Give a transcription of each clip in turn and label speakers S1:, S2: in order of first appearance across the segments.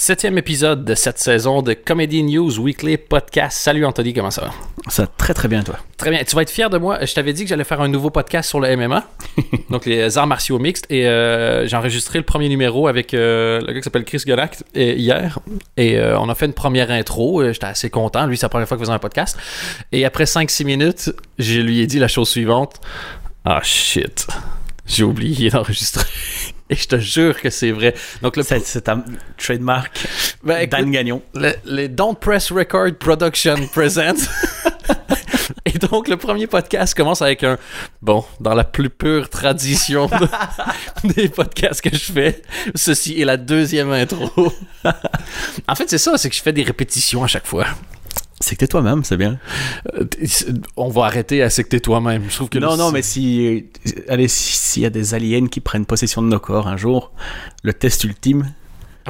S1: Septième épisode de cette saison de Comedy News Weekly Podcast. Salut Anthony, comment ça va?
S2: Ça va très très bien, toi.
S1: Très bien. Tu vas être fier de moi. Je t'avais dit que j'allais faire un nouveau podcast sur le MMA, donc les arts martiaux mixtes, et euh, j'ai enregistré le premier numéro avec euh, le gars qui s'appelle Chris Gonac hier, et euh, on a fait une première intro. J'étais assez content. Lui, c'est la première fois qu'il faisait un podcast. Et après 5-6 minutes, je lui ai dit la chose suivante. Ah shit, j'ai oublié d'enregistrer. Et je te jure que c'est vrai.
S2: Donc le c'est ta trademark. Ben, écoute, Dan Gagnon.
S1: les Don't Press Record Production present. Et donc, le premier podcast commence avec un bon, dans la plus pure tradition des podcasts que je fais. Ceci est la deuxième intro. en fait, c'est ça, c'est que je fais des répétitions à chaque fois.
S2: C'est que t'es toi-même, c'est bien.
S1: Euh, on va arrêter à c'est que t'es toi-même. Je trouve que
S2: non, non, mais si, allez, s'il y a des aliens qui prennent possession de nos corps un jour, le test ultime,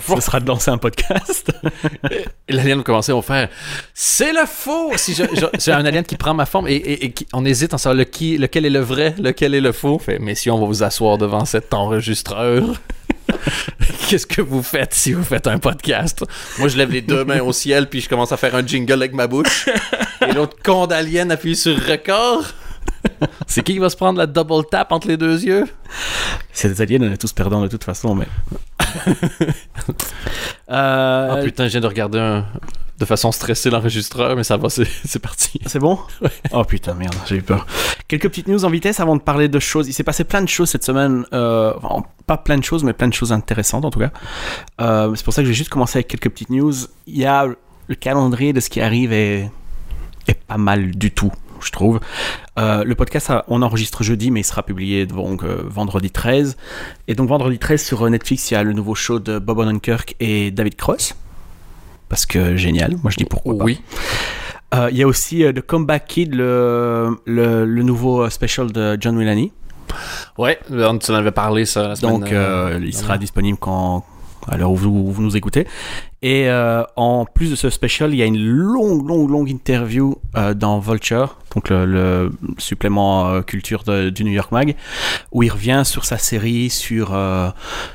S2: ce sera de lancer un podcast.
S1: et l'alien va commencer à faire C'est le faux Si j'ai un alien qui prend ma forme et, on hésite en savoir lequel est le vrai, lequel est le faux. Fait, messieurs, on va vous asseoir devant cet enregistreur. Qu'est-ce que vous faites si vous faites un podcast? Moi, je lève les deux mains au ciel, puis je commence à faire un jingle avec ma bouche. Et l'autre con d'alien appuie sur record. C'est qui qui va se prendre la double tap entre les deux yeux?
S2: C'est des aliens, on est tous perdants de toute façon, mais.
S1: euh... Oh putain, je viens de regarder un, de façon stressée l'enregistreur, mais ça va, c'est parti.
S2: C'est bon? Oh putain, merde, j'ai eu peur. Quelques petites news en vitesse avant de parler de choses. Il s'est passé plein de choses cette semaine. Euh, pas plein de choses, mais plein de choses intéressantes en tout cas. Euh, c'est pour ça que j'ai juste commencé avec quelques petites news. Il y a le calendrier de ce qui arrive est, est pas mal du tout je trouve. Euh, le podcast, on enregistre jeudi, mais il sera publié donc vendredi 13. Et donc vendredi 13 sur Netflix, il y a le nouveau show de Bob Odenkirk et David Cross parce que génial. Moi, je dis pourquoi
S1: oui.
S2: Euh, il y a aussi euh, The Comeback Kid, le, le, nouveau euh, special de John Mulaney.
S1: Ouais, on en avait parlé ça la
S2: semaine Donc, il sera disponible quand, à l'heure où vous, nous écoutez. Et en plus de ce special, il y a une longue, longue, longue interview dans Vulture, donc le, supplément culture du New York Mag, où il revient sur sa série, sur,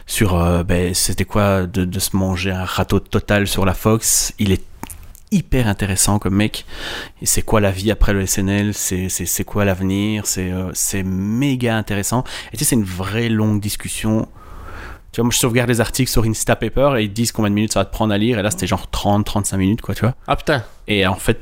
S2: sur ben, c'était quoi de, se manger un râteau total sur la Fox. Il est hyper intéressant comme mec. C'est quoi la vie après le SNL C'est quoi l'avenir? C'est c'est méga intéressant. Et tu sais, c'est une vraie longue discussion. Tu vois, moi je sauvegarde les articles sur Instapaper et ils disent combien de minutes ça va te prendre à lire. Et là, c'était genre 30-35 minutes, quoi, tu vois.
S1: Ah putain
S2: Et en fait,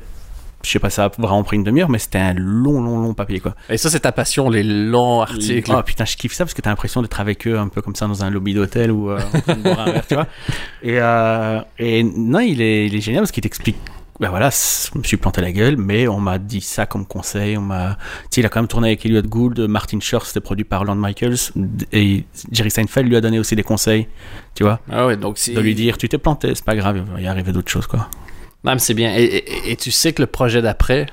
S2: je sais pas, ça a vraiment pris une demi-heure, mais c'était un long, long, long papier, quoi.
S1: Et ça, c'est ta passion, les longs articles.
S2: Oh putain, je kiffe ça parce que t'as l'impression d'être avec eux un peu comme ça dans un lobby d'hôtel ou euh, un verre, tu vois. Et, euh, et non, il est, il est génial parce qu'il t'explique ben voilà, je me suis planté la gueule, mais on m'a dit ça comme conseil. On m'a, il a quand même tourné avec Elliot Gould, Martin Short, c'était produit par Lorne Michaels, et Jerry Seinfeld lui a donné aussi des conseils, tu vois.
S1: Ah ouais, donc
S2: de lui dire, tu t'es planté, c'est pas grave, il va y arriver d'autres choses, quoi.
S1: Non, c'est bien. Et, tu sais que le projet d'après,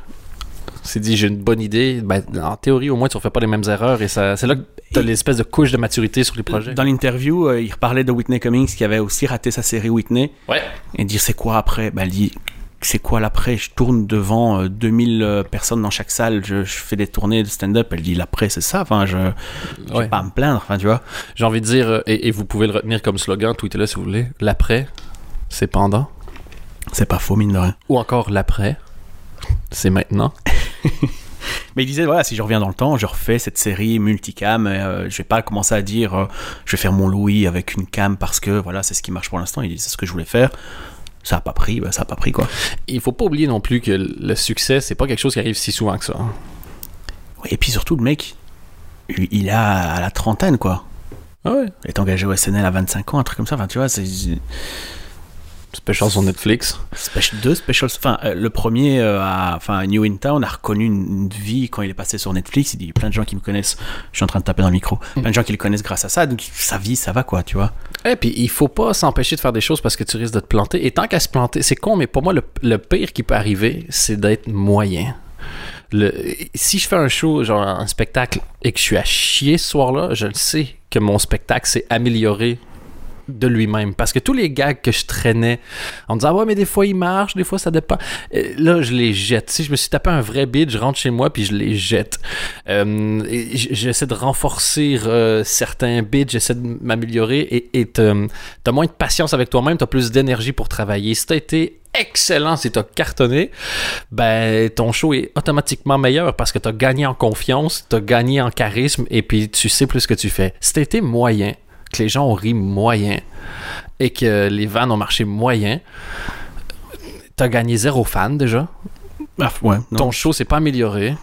S1: c'est dit, j'ai une bonne idée. Ben, en théorie, au moins, tu ne refais pas les mêmes erreurs. Et ça, c'est là que tu as l'espèce de couche de maturité sur les projets.
S2: Dans l'interview, euh, il parlait de Whitney Cummings qui avait aussi raté sa série Whitney.
S1: Ouais.
S2: Et dire, c'est quoi après? Ben, Elle dit, c'est quoi l'après? Je tourne devant 2000 euh, euh, personnes dans chaque salle, je, fais des tournées de stand-up. Elle dit l'après, c'est ça. Enfin, je ne vais pas me plaindre. Enfin, tu vois.
S1: J'ai envie de dire, et, et, vous pouvez le retenir comme slogan, tweetez-le si vous voulez. L'après, c'est pendant.
S2: C'est pas faux, mine de rien.
S1: Ou encore l'après. C'est maintenant.
S2: Mais il disait, voilà, si je reviens dans le temps, je refais cette série multicam. Euh, je vais pas commencer à dire, euh, je vais faire mon Louis avec une cam parce que, voilà, c'est ce qui marche pour l'instant. Il dit, c'est ce que je voulais faire. Ça a pas pris, ben, ça a pas pris, quoi.
S1: Il faut pas oublier non plus que le succès, c'est pas quelque chose qui arrive si souvent que ça. Hein.
S2: Oui, et puis surtout, le mec, il a à la trentaine, quoi.
S1: Ah ouais.
S2: Il est engagé au SNL à 25 ans, un truc comme ça. Enfin, tu vois, c'est
S1: Special sur Netflix.
S2: Special, deux specials. Enfin, euh, le premier, euh, à, enfin, New in Town, a reconnu une, vie quand il est passé sur Netflix. Il dit plein de gens qui me connaissent. Je suis en train de taper dans le micro. Mm. Plein de gens qui le connaissent grâce à ça. Donc, sa vie, ça va, quoi, tu vois.
S1: Et puis, il faut pas s'empêcher de faire des choses parce que tu risques de te planter. Et tant qu'à se planter, c'est con, mais pour moi, le, pire qui peut arriver, c'est d'être moyen. Le, si je fais un show, genre un spectacle, et que je suis à chier ce soir-là, je le sais que mon spectacle s'est amélioré de lui-même. Parce que tous les gags que je traînais en disant, ouais, mais des fois il marche, des fois ça dépend. Là, je les jette. Si je me suis tapé un vrai bid, je rentre chez moi puis je les jette. Euh, j'essaie de renforcer euh, certains bits, j'essaie de m'améliorer et t'as moins de patience avec toi-même, t'as plus d'énergie pour travailler. Si t'as été excellent, si t'as cartonné, ben ton show est automatiquement meilleur parce que t'as gagné en confiance, t'as gagné en charisme et puis tu sais plus ce que tu fais. Si t'as été moyen, que les gens ont ri moyen et que les vannes ont marché moyen, t'as gagné zéro fan déjà.
S2: Ah, ouais, non.
S1: Ton show s'est pas amélioré.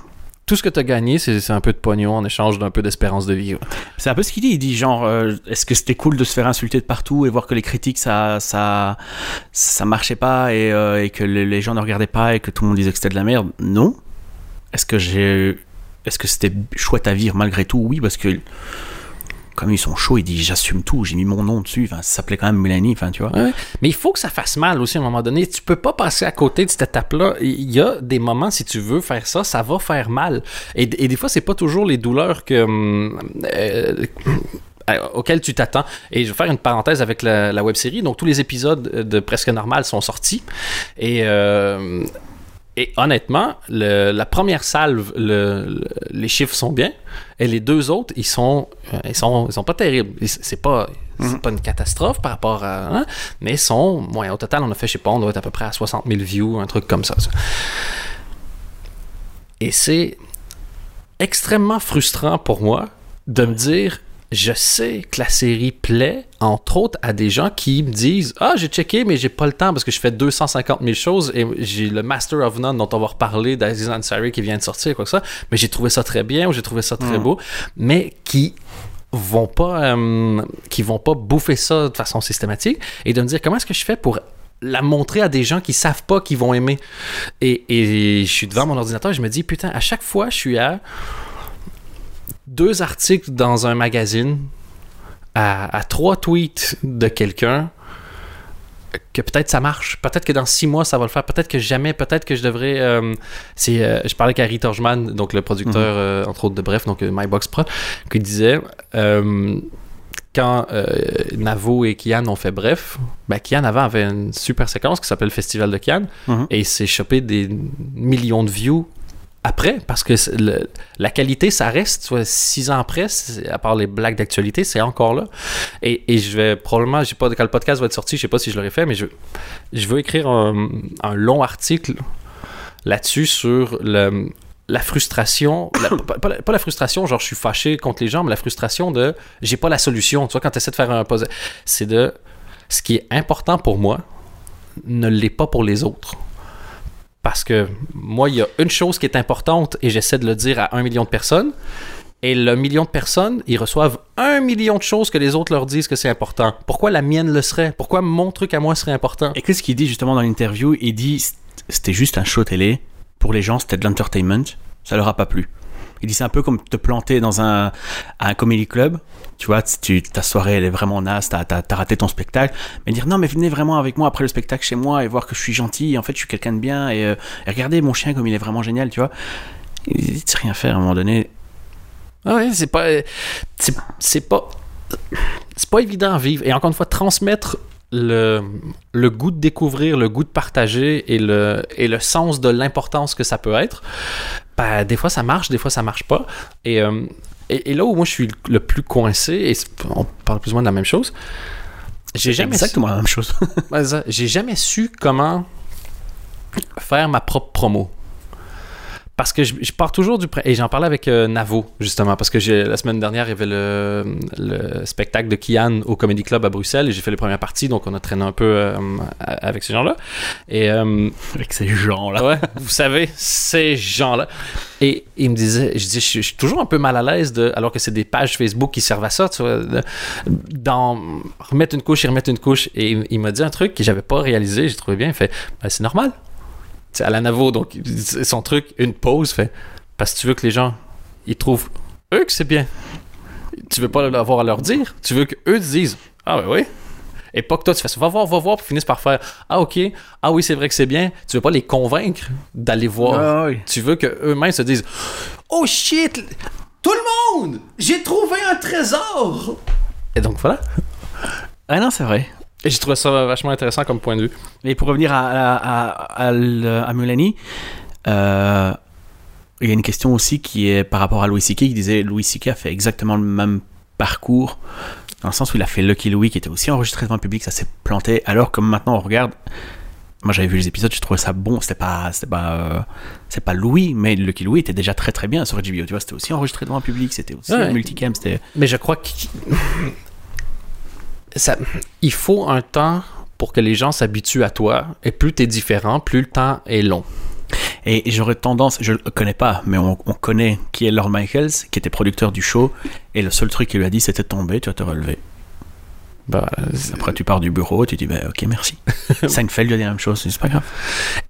S1: Tout ce que t'as gagné, c'est un peu de pognon en échange d'un peu d'espérance de vie.
S2: C'est un peu ce qu'il dit. Il dit genre, euh, est-ce que c'était cool de se faire insulter de partout et voir que les critiques ça ça ça marchait pas et, euh, et que les, les gens ne regardaient pas et que tout le monde disait que c'était de la merde? Non. Est-ce que j'ai est-ce que c'était chouette à vivre malgré tout? Oui, parce que comme ils sont chauds, il dit j'assume tout. J'ai mis mon nom dessus. Ça s'appelait quand même Mélanie. Tu vois.
S1: Mais il faut que ça fasse mal aussi à un moment donné. Tu peux pas passer à côté de cette étape-là. Il y a des moments, si tu veux faire ça, ça va faire mal. Et, des fois, c'est pas toujours les douleurs que. hum, euh, euh, auxquelles tu t'attends. Et je vais faire une parenthèse avec la, la web série. Donc, tous les épisodes de Presque Normal sont sortis. Et. euh, et honnêtement, le- la première salve, le- le- les chiffres sont bien, et les deux autres, ils sont, euh, ils sont, ils sont pas terribles. C'est pas, c'est pas une catastrophe par rapport à, hein, mais ils sont, au total, on a fait, je sais pas, on doit être à peu près à 60 000 views, un truc comme ça. ça. Et c'est extrêmement frustrant pour moi de me dire, je sais que la série plaît, entre autres, à des gens qui me disent Ah, j'ai checké, mais j'ai pas le temps parce que je fais 250 000 choses et j'ai le Master of None dont on va reparler d'Aziz Ansari qui vient de sortir, quoi que ça. Mais j'ai trouvé ça très bien ou j'ai trouvé ça très beau, mais qui vont pas euh, qui vont pas bouffer ça de façon systématique et de me dire comment est-ce que je fais pour la montrer à des gens qui savent pas qu'ils vont aimer et, et je suis devant mon ordinateur et je me dis putain à chaque fois je suis à deux articles dans un magazine à, à trois tweets de quelqu'un que peut-être ça marche. Peut-être que dans six mois, ça va le faire. Peut-être que jamais. Peut-être que je devrais. euh, c'est, euh, je parlais avec Harry Torjman, donc le producteur, euh, entre autres, de Bref, donc MyBox Pro, qui disait. quand Navo et Kian ont fait Bref, ben Kian avant avait une super séquence qui s'appelle le Festival de Cannes
S2: Mhm.
S1: et il s'est chopé des millions de views après parce que la qualité ça reste tu vois, six ans après à part les blagues d'actualité c'est encore là et, je vais probablement j'ai pas quand le podcast va être sorti je sais pas si je l'aurais fait mais je, veux écrire un, long article là-dessus sur la frustration, pas, la, frustration, genre je suis fâché contre les gens, mais la frustration de j'ai pas la solution. Tu vois, quand tu essaies de faire un pose, c'est de ce qui est important pour moi ne l'est pas pour les autres. Parce que moi, il y a une chose qui est importante et j'essaie de le dire à un million de personnes. Et le million de personnes, ils reçoivent un million de choses que les autres leur disent que c'est important. Pourquoi la mienne le serait? Pourquoi mon truc à moi serait important?
S2: Et qu'est-ce qu'il dit justement dans l'interview? Il dit c'était juste un show télé. Pour les gens, c'était de l'entertainment. Ça leur a pas plu. Il dit c'est un peu comme te planter dans un, un comedy club. Tu vois, tu, ta soirée elle est vraiment naze, t'as, t'as, raté ton spectacle. Mais dire non, mais venez vraiment avec moi après le spectacle chez moi et voir que je suis gentil. En fait, je suis quelqu'un de bien. Et, euh, regardez mon chien comme il est vraiment génial, tu vois. Il de rien faire à un moment donné.
S1: Ah ouais, c'est pas. C'est c'est pas. C'est pas évident à vivre. Et encore une fois, transmettre le, le goût de découvrir, le goût de partager et le, et le sens de l'importance que ça peut être, ben, des fois ça marche, des fois ça marche pas. Et, euh, et, et là où moi je suis le plus coincé, et on parle plus ou moins de la même chose, j'ai jamais,
S2: Exactement la même chose.
S1: J'ai jamais su comment faire ma propre promo. Parce que je, je pars toujours du... Et j'en parlais avec euh, Navo, justement, parce que la semaine dernière, il y avait le, le spectacle de Kian au Comedy Club à Bruxelles, et j'ai fait les premières parties, donc on a traîné un peu euh, avec ces gens-là. Et... euh,
S2: Avec ces gens-là.
S1: Ouais, vous savez, ces gens-là. Et il me disait, je dis, je suis- je suis toujours un peu mal à l'aise de, alors que c'est des pages Facebook qui servent à ça, tu vois, de- d'en remettre une couche et remettre une couche. Et il, il m'a dit un truc que j'avais pas réalisé, j'ai trouvé bien. Il fait, Ben, c'est normal. C'est à la Navo, donc c'est son truc, une pause, fait, parce que tu veux que les gens, ils trouvent eux que c'est bien. Tu veux pas l'avoir à leur dire, tu veux qu'eux te disent, ah ouais, oui. Et pas que toi tu fasses va voir, va voir, puis finissent par faire Ah ok, ah oui, c'est vrai que c'est bien. Tu veux pas les convaincre d'aller voir.
S2: Ah oui.
S1: Tu veux qu'eux-mêmes se disent Oh shit, tout le monde, j'ai trouvé un trésor. Et donc voilà.
S2: Ah non, c'est vrai.
S1: Et j'ai trouvé ça vachement intéressant comme point de vue.
S2: Et pour revenir à, à, à, à, Mulaney, euh, il y a une question aussi qui est par rapport à Louis C.K. qui disait Louis C.K. a fait exactement le même parcours dans le sens où il a fait Lucky Louis qui était aussi enregistré devant le public, ça s'est planté. Alors que maintenant on regarde, moi j'avais vu les épisodes, je trouvais ça bon. C'était pas, c'était pas, euh, c'est pas Louis, mais Lucky Louis était déjà très très bien sur HBO. Tu vois, c'était aussi enregistré devant le public, c'était aussi
S1: Ouais.
S2: multicam, c'était.
S1: Mais je crois qu'il ça, il faut un temps pour que les gens s'habituent à toi. Et plus t'es différent, plus le temps est long.
S2: Et j'aurais tendance, je le connais pas, mais on, on connaît qui est Lord Michaels, qui était producteur du show, et le seul truc qu'il lui a dit, c'était tomber, tu vas te relever.
S1: Bah,
S2: Après, tu pars du bureau, tu dis, bah, ok, merci. Seinfeld lui a dit la même chose, c'est pas grave.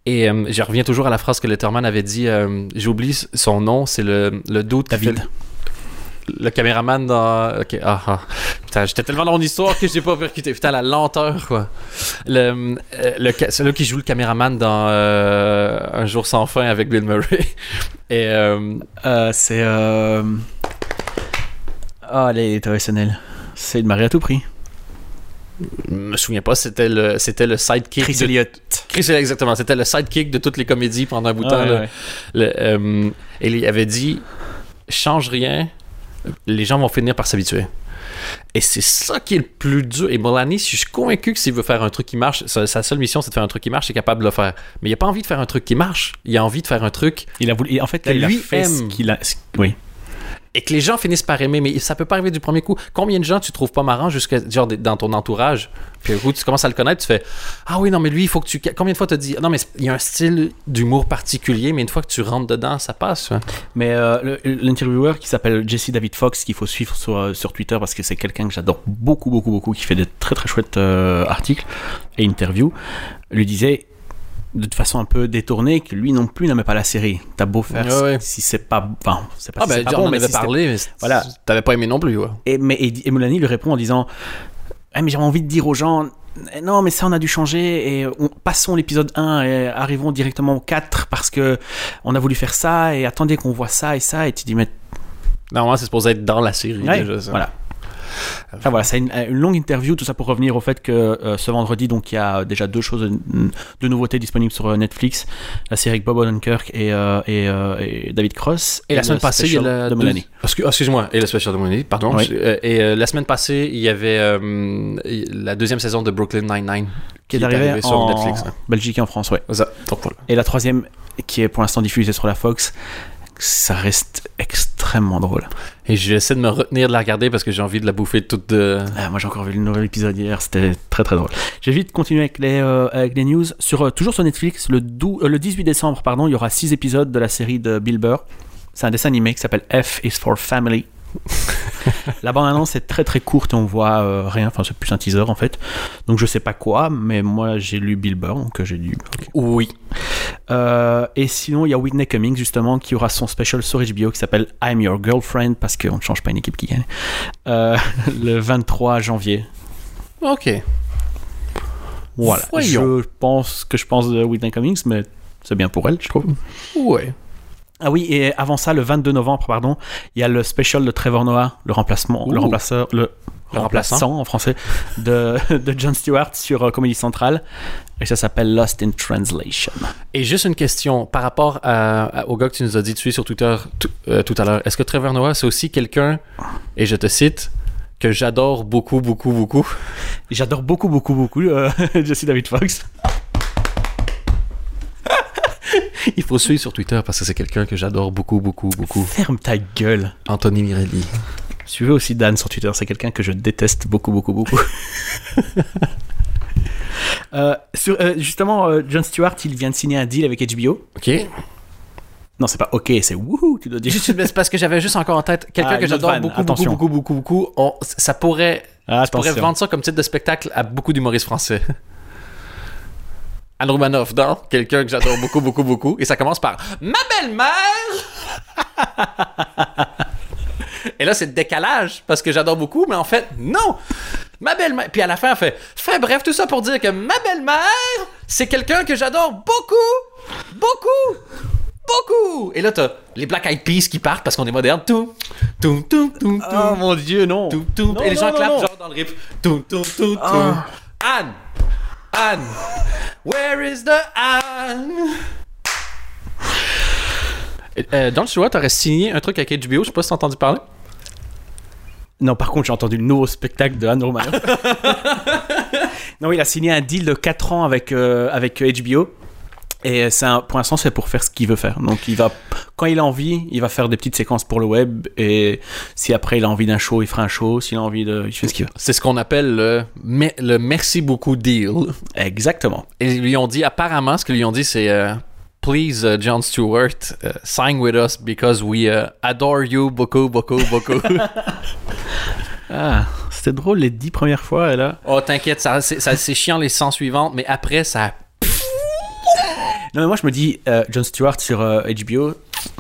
S1: Et euh, je reviens toujours à la phrase que Letterman avait dit. euh, J'oublie son nom, c'est le, le doute.
S2: David.
S1: fait- Le caméraman dans. Ok, ah, ah. Putain, j'étais tellement dans mon histoire que j'ai pas percuté. Putain, la lenteur, quoi. Le, euh, le, celui qui joue le caméraman dans euh, Un jour sans fin avec Bill Murray. Et. euh,
S2: Euh, c'est. Oh, les traditionnels. C'est de Marie à tout prix.
S1: je me souviens pas, c'était le, c'était le sidekick.
S2: Chris
S1: de-
S2: Elliott.
S1: Chris Elliott, exactement. C'était le sidekick de toutes les comédies pendant un bout de temps.
S2: Ouais,
S1: là.
S2: ouais.
S1: Le, et il avait dit change rien, les gens vont finir par s'habituer. Et c'est ça qui est le plus dur. Et Molani, je suis convaincu que s'il veut faire un truc qui marche, sa, sa seule mission c'est de faire un truc qui marche, il est capable de le faire. Mais il a pas envie de faire un truc qui marche. Il a envie de faire un truc
S2: Il a voulu. et En fait, là, il a fait ce
S1: aime.
S2: qu'il a. ce- Oui.
S1: Et que les gens finissent par aimer. Mais ça peut pas arriver du premier coup. Combien de gens tu trouves pas marrant jusqu'à genre dans ton entourage? Puis un coup, tu commences à le connaître, tu fais Ah oui, non, mais lui, il faut que tu. Combien de fois tu dit Non, mais il y a un style d'humour particulier, mais une fois que tu rentres dedans, ça passe. hein.
S2: Mais euh, l'intervieweur qui s'appelle Jesse David Fox, qu'il faut suivre sur, euh, sur Twitter parce que c'est quelqu'un que j'adore beaucoup, beaucoup, beaucoup, qui fait des très, très chouettes euh, articles et interviews, lui disait de façon un peu détournée que lui non plus n'aimait pas la série. T'as beau faire
S1: Ouais, ouais.
S2: si c'est pas, enfin, c'est pas,
S1: Ah,
S2: si c'est
S1: ben,
S2: pas
S1: on
S2: bon,
S1: en
S2: mais
S1: avait
S2: si
S1: parlé, mais
S2: Voilà.
S1: t'avais pas aimé non plus. Ouais.
S2: Et, mais, et, et Moulani lui répond en disant Ah, mais j'avais envie de dire aux gens Eh non mais ça on a dû changer et on, passons l'épisode 1 et arrivons directement au 4 parce que on a voulu faire ça et attendez qu'on voit ça et ça et tu dis mais
S1: Normalement, c'est supposé être dans la série.
S2: Ouais,
S1: déjà, ça.
S2: voilà Enfin voilà, c'est une, une longue interview, tout ça pour revenir au fait que euh, ce vendredi, donc il y a déjà deux choses, de, de nouveautés disponibles sur euh, Netflix, la série avec Bob Odenkirk et, euh, et, euh, et David Cross.
S1: Et la semaine passée, il y a la.
S2: de
S1: ah, Excuse-moi, et special de pardon.
S2: Oui.
S1: Euh, Et euh, la semaine passée, il y avait euh, la deuxième saison de Brooklyn Nine-Nine
S2: Qui est arrivé
S1: sur
S2: en
S1: Netflix. hein.
S2: Belgique et en France, ouais.
S1: Ça, donc voilà.
S2: Et la troisième, qui est pour l'instant diffusée sur la Fox, ça reste extrêmement drôle.
S1: Et j'essaie de me retenir de la regarder parce que j'ai envie de la bouffer toute de.
S2: Ah, moi j'ai encore vu le nouvel épisode hier, c'était très très drôle. J'ai vite continué avec les, euh, avec les news. Sur, euh, toujours sur Netflix, le, 12 euh, le 18 décembre, pardon, il y aura 6 épisodes de la série de Bill Burr. C'est un dessin animé qui s'appelle F is for Family. la bande-annonce est très très courte on voit euh, rien, enfin c'est plus un teaser en fait. Donc je sais pas quoi, mais moi j'ai lu Bill Burr, donc j'ai lu.
S1: Oui.
S2: Euh, et sinon, il y a Whitney Cummings, justement, qui aura son special sur HBO qui s'appelle I'm Your Girlfriend, parce qu'on ne change pas une équipe qui gagne, euh, le 23 janvier.
S1: Ok.
S2: Voilà.
S1: Voyons.
S2: Je pense que je pense de Whitney Cummings, mais c'est bien pour elle, je trouve.
S1: Ouais.
S2: Ah oui, et avant ça, le 22 novembre, pardon, il y a le special de Trevor Noah, le remplacement, le remplaceur, le,
S1: Le
S2: remplaçant.
S1: remplaçant.
S2: en français de, de Jon Stewart sur euh, Comedy Central, et ça s'appelle Lost in Translation.
S1: Et juste une question par rapport à- à- au gars que tu nous as dit de suivre sur Twitter tout, euh, tout à l'heure. Est-ce que Trevor Noah, c'est aussi quelqu'un, et je te cite, que j'adore beaucoup, beaucoup, beaucoup?
S2: J'adore beaucoup, beaucoup, beaucoup euh, Jesse David Fox.
S1: Il faut suivre sur Twitter parce que c'est quelqu'un que j'adore beaucoup, beaucoup, beaucoup.
S2: Ferme ta gueule.
S1: Anthony Mirelli.
S2: Suivez aussi Dan sur Twitter, c'est quelqu'un que je déteste beaucoup, beaucoup, beaucoup. Euh, sur, euh, justement, euh, Jon Stewart, il vient de signer un deal avec HBO.
S1: Ok.
S2: Non, c'est pas OK, c'est wouhou, tu dois dire.
S1: Juste, c'est parce que j'avais juste encore en tête quelqu'un
S2: Ah,
S1: que j'adore beaucoup,
S2: attention.
S1: beaucoup, beaucoup, beaucoup, beaucoup. On- ça pourrait,
S2: Ah,
S1: tu pourrais
S2: attention.
S1: vendre ça comme titre de spectacle à beaucoup d'humoristes français. Anne Romanoff dans quelqu'un que j'adore beaucoup, beaucoup, beaucoup. Et ça commence par Ma belle-mère Et là, c'est le décalage parce que j'adore beaucoup, mais en fait, non Ma belle-mère. Puis à la fin, elle fait bref, tout ça pour dire que ma belle-mère, c'est quelqu'un que j'adore beaucoup, beaucoup, beaucoup. Et là, t'as les Black Eyed Peas qui partent parce qu'on est moderne. Tout, Toum, toum, toum,
S2: Oh
S1: toum,
S2: mon dieu, non.
S1: toum.
S2: Non,
S1: Et les gens clapent genre dans le rip. Toum, toum, toum, toum.
S2: Ah.
S1: Anne! Anne! Where is the Anne? Euh, John Stewart aurait signé un truc avec HBO, je sais pas si t'as entendu parler.
S2: Non, par contre, j'ai entendu le nouveau spectacle de Anne Romano. non, il a signé un deal de 4 ans avec, euh, avec HBO. Et c'est un- pour l'instant, c'est pour faire ce qu'il veut faire. Donc, il va, quand il a envie, il va faire des petites séquences pour le web. Et si après il a envie d'un show, il fera un show. S'il a envie de. Il fait ce qu'il veut.
S1: C'est ce qu'on appelle le, me- le merci beaucoup deal.
S2: Exactement.
S1: Et ils lui ont dit, apparemment, ce qu'ils lui ont dit, c'est euh, Please, uh, John Stewart, uh, sign with us because we uh, adore you beaucoup, beaucoup, beaucoup.
S2: Ah, c'était drôle les 10 premières fois. Là.
S1: oh, t'inquiète, ça, c'est, ça- c'est chiant les 100 suivantes, mais après, ça.
S2: Non, mais moi, je me dis, euh, John Stewart sur euh, HBO,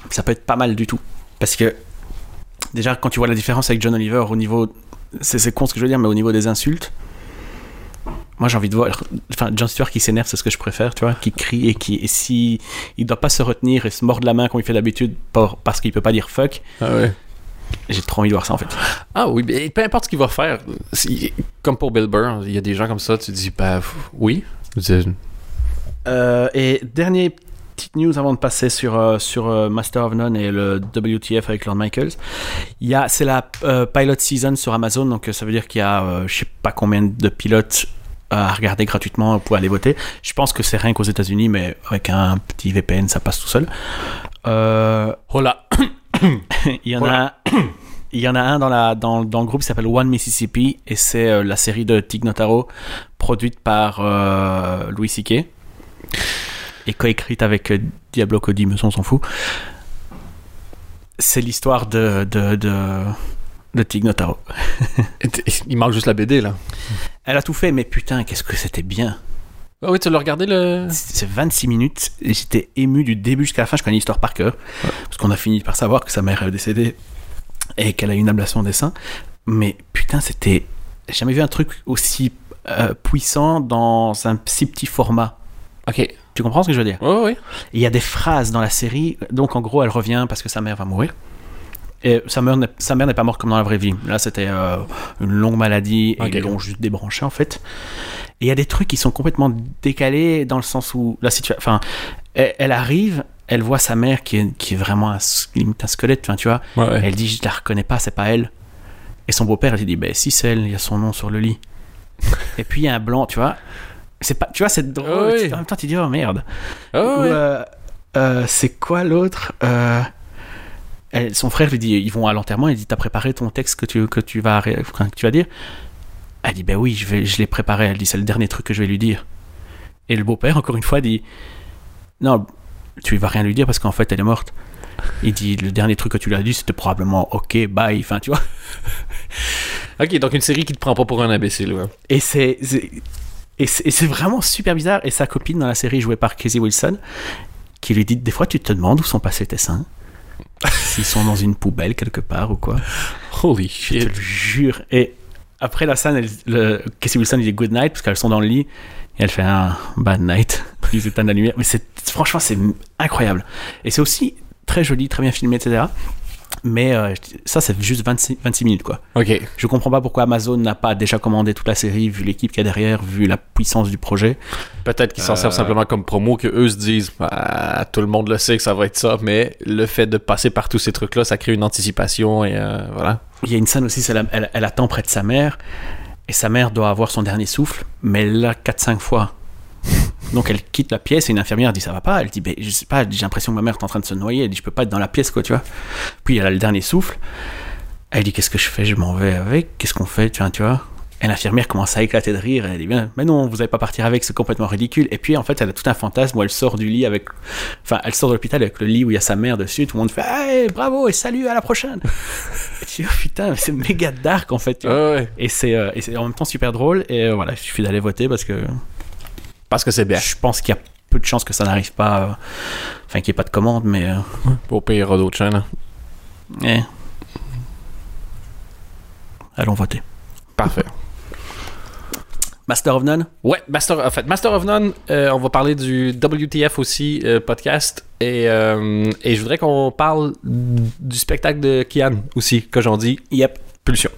S2: ça peut être pas mal du tout. Parce que, déjà, quand tu vois la différence avec John Oliver au niveau. C'est con ce que je veux dire, mais au niveau des insultes. Moi, j'ai envie de voir. Enfin, John Stewart qui s'énerve, c'est ce que je préfère, tu vois, qui crie et qui. Et si il doit pas se retenir et se mordre la main comme il fait d'habitude parce qu'il peut pas dire fuck, j'ai trop envie de voir ça en fait.
S1: Ah oui, mais peu importe ce qu'il va faire. comme pour Bill Burr, il y a des gens comme ça, tu dis, bah oui.
S2: Euh, et dernier petite news avant de passer sur, euh, sur euh, Master of None et le WTF avec Lord Michaels. Il y a, c'est la euh, pilot season sur Amazon, donc ça veut dire qu'il y a je sais pas combien de pilotes à regarder gratuitement pour aller voter. Je pense que c'est rien qu'aux États-Unis, mais avec un petit VPN, ça passe tout seul.
S1: Là.
S2: il y en a il y en a un dans, la, dans, dans le groupe qui s'appelle One Mississippi et c'est la série de Tig Notaro produite par Louis C.K. et coécrite avec euh, Diablo Cody, mais on s'en fout. C'est l'histoire de, de, de, de Tig Notaro.
S1: Il manque juste la BD, là.
S2: Elle a tout fait, mais putain, qu'est-ce que c'était bien.
S1: Ah oui, tu l'as regardé, le.
S2: C'est 26 minutes et j'étais ému du début jusqu'à la fin. Je connais l'histoire par cœur parce qu'on a fini par savoir que sa mère est décédée et qu'elle a eu une ablation des seins. Mais putain, c'était. J'ai jamais vu un truc aussi euh, puissant dans un si petit format.
S1: Ok.
S2: Tu comprends ce que je veux dire?
S1: Oui, oui.
S2: Il y a des phrases dans la série. Donc en gros, elle revient parce que sa mère va mourir. Et sa mère n'est, sa mère n'est pas morte comme dans la vraie vie. Là, c'était euh, une longue maladie et
S1: Ok.
S2: ils l'ont juste débranché en fait. Et il y a des trucs qui sont complètement décalés dans le sens où la situation. Enfin, elle, elle arrive, elle voit sa mère qui est, qui est vraiment un, s- limite un squelette, enfin, tu vois.
S1: Ouais, ouais.
S2: Elle dit Je la reconnais pas, c'est pas elle. Et son beau-père, elle dit Ben si, c'est elle, il y a son nom sur le lit. et puis il y a un blanc, tu vois. C'est pas, tu vois, c'est drôle.
S1: Oui.
S2: En même temps, tu dis Oh merde.
S1: Ah
S2: Ou, euh, euh, c'est quoi l'autre Euh, elle- Son frère lui dit ils vont à l'enterrement. Il dit t'as préparé ton texte que tu que tu vas que tu vas dire. Elle dit ben oui, je vais je l'ai préparé. Elle dit c'est le dernier truc que je vais lui dire. Et le beau-père encore une fois dit non tu vas rien lui dire parce qu'en fait elle est morte. Il dit le dernier truc que tu lui as dit c'était probablement ok bye. Enfin tu vois.
S1: Ok, donc une série qui te prend pas pour un imbécile, ouais.
S2: Et c'est- et c'est vraiment super bizarre. Et sa copine dans la série jouée par Casey Wilson, qui lui dit des fois tu te demandes où sont passés tes seins, s'ils sont dans une poubelle quelque part ou quoi.
S1: Holy
S2: Je te
S1: shit.
S2: le jure. Et après la scène, elle- le, Casey Wilson il dit good night parce qu'elles sont dans le lit et elle fait un bad night. Ils éteignent la lumière. Mais c'est franchement c'est incroyable. Et c'est aussi très joli, très bien filmé, etc. Mais euh, ça c'est juste 26, 26 minutes quoi.
S1: Ok.
S2: Je comprends pas pourquoi Amazon n'a pas déjà commandé toute la série, vu l'équipe qu'il y a derrière, vu la puissance du projet.
S1: Peut-être qu'ils s'en
S2: Euh.
S1: servent simplement comme promo, que eux se disent, Ah, tout le monde le sait que ça va être ça, mais le fait de passer par tous ces trucs-là, ça crée une anticipation et euh, voilà.
S2: Il y a une scène aussi, elle, elle attend près de sa mère, et sa mère doit avoir son dernier souffle, mais l'a 4-5 fois. Donc elle quitte la pièce et une infirmière dit ça va pas. Elle dit ben, je sais pas, j'ai l'impression que ma mère est en train de se noyer. Elle dit je peux pas être dans la pièce quoi, tu vois. Puis elle a le dernier souffle. Elle dit qu'est-ce que je fais? Je m'en vais avec. Qu'est-ce qu'on fait? Tu vois, tu vois Et l'infirmière commence à éclater de rire. Elle dit bien mais non, vous allez pas partir avec, c'est complètement ridicule. Et puis en fait elle a tout un fantasme où elle sort du lit avec, enfin elle sort de l'hôpital avec le lit où il y a sa mère dessus. Tout le monde fait hey, bravo et salut à la prochaine. et tu dis oh, putain c'est méga dark en fait. tu vois.
S1: Ouais, ouais.
S2: Et c'est euh, et c'est en même temps super drôle. Et euh, voilà, il suffit d'aller voter parce que
S1: Parce que c'est bien.
S2: je pense qu'il y a peu de chances que ça n'arrive pas. euh, Enfin, qu'il n'y ait pas de commande, mais. euh,
S1: Pour payer d'autres chaînes. hein.
S2: eh. Allons voter.
S1: Parfait.
S2: Master of None?
S1: Ouais, Master, en fait, Master of None, euh, on va parler du WTF aussi, euh, podcast. Et, euh, et je voudrais qu'on parle du spectacle de Kian aussi, que j'en dis.
S2: Yep.
S1: Pulsion.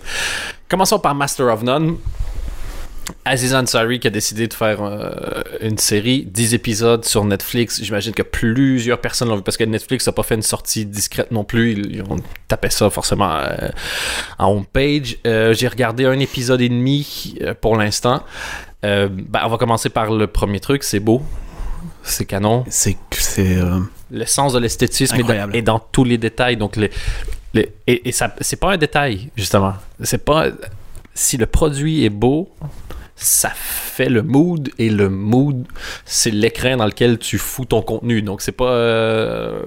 S1: Commençons par Master of None. Aziz Ansari qui a décidé de faire euh, une série, 10 épisodes sur Netflix. J'imagine que plusieurs personnes l'ont vu parce que Netflix n'a pas fait une sortie discrète non plus. Ils, ont tapé ça forcément euh, en homepage. Euh, J'ai regardé un épisode et demi euh, pour l'instant. Ben, on va commencer par le premier truc. C'est beau. C'est canon.
S2: C'est.
S1: Le sens de l'esthétisme est dans,
S2: Incroyable.
S1: est dans tous les détails. Donc, les, les- et, et c'est pas un détail, justement. C'est pas. Si le produit est beau, ça fait le mood et le mood, c'est l'écran dans lequel tu fous ton contenu. Donc, c'est pas. euh,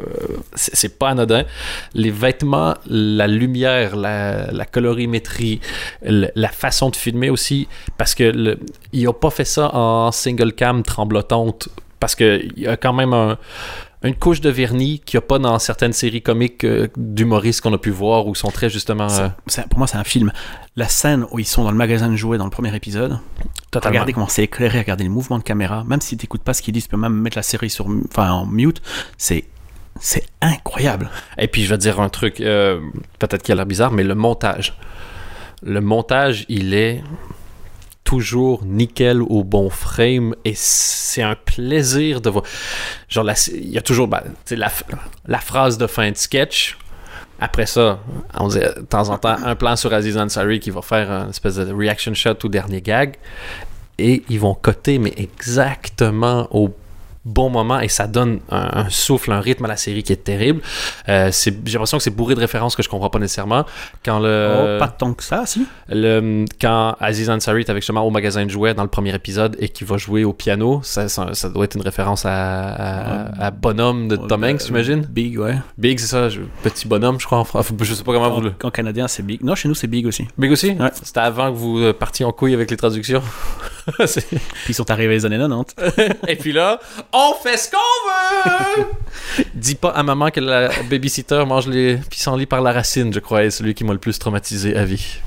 S1: c'est pas anodin. Les vêtements, la lumière, la, colorimétrie, la façon de filmer aussi, parce que le, ils ont pas fait ça en single cam tremblotante, parce que il y a quand même un une couche de vernis qu'il n'y a pas dans certaines séries comiques euh, d'humoristes qu'on a pu voir où sont très justement euh,
S2: pour moi, c'est un film. La scène où ils sont dans le magasin de jouets dans le premier épisode,
S1: totalement.
S2: regardez comment c'est éclairé, regardez le mouvement de caméra. Même si tu n'écoutes pas ce qu'ils disent, tu peux même mettre la série sur, enfin, en mute. C'est, c'est incroyable.
S1: Et puis je vais te dire un truc, euh, peut-être qu'il a l'air bizarre, mais le montage. Le montage, il est toujours nickel au bon frame et c'est un plaisir de voir. Genre, il y a toujours ben, la, la phrase de fin de sketch. Après ça, on dit de temps en temps un plan sur Aziz Ansari qui va faire une espèce de reaction shot au dernier gag et ils vont coter, mais exactement au bon moment et ça donne un, un souffle, un rythme à la série qui est terrible. Euh, c'est- J'ai l'impression que c'est bourré de références que je comprends pas nécessairement. Quand le,
S2: oh, pas tant que ça, si.
S1: le quand Aziz Ansari est avec justement au magasin de jouets dans le premier épisode et qui va jouer au piano, ça, ça, ça doit être une référence à, à, à Bonhomme de Tom Hanks, j'imagine?
S2: Big, ouais.
S1: Big, c'est ça, je- petit bonhomme, je crois en France. Je sais pas comment vous le.
S2: En, en canadien, c'est Big. Non, chez nous, c'est Big aussi.
S1: Big aussi?
S2: Ouais.
S1: C'était avant que vous euh, partiez en couille avec les traductions.
S2: Puis ils sont arrivés les années 90.
S1: Et puis là, on fait ce qu'on veut! Dis pas à maman que la babysitter mange les pissenlits par la racine, je crois, est celui qui m'a le plus traumatisé à vie.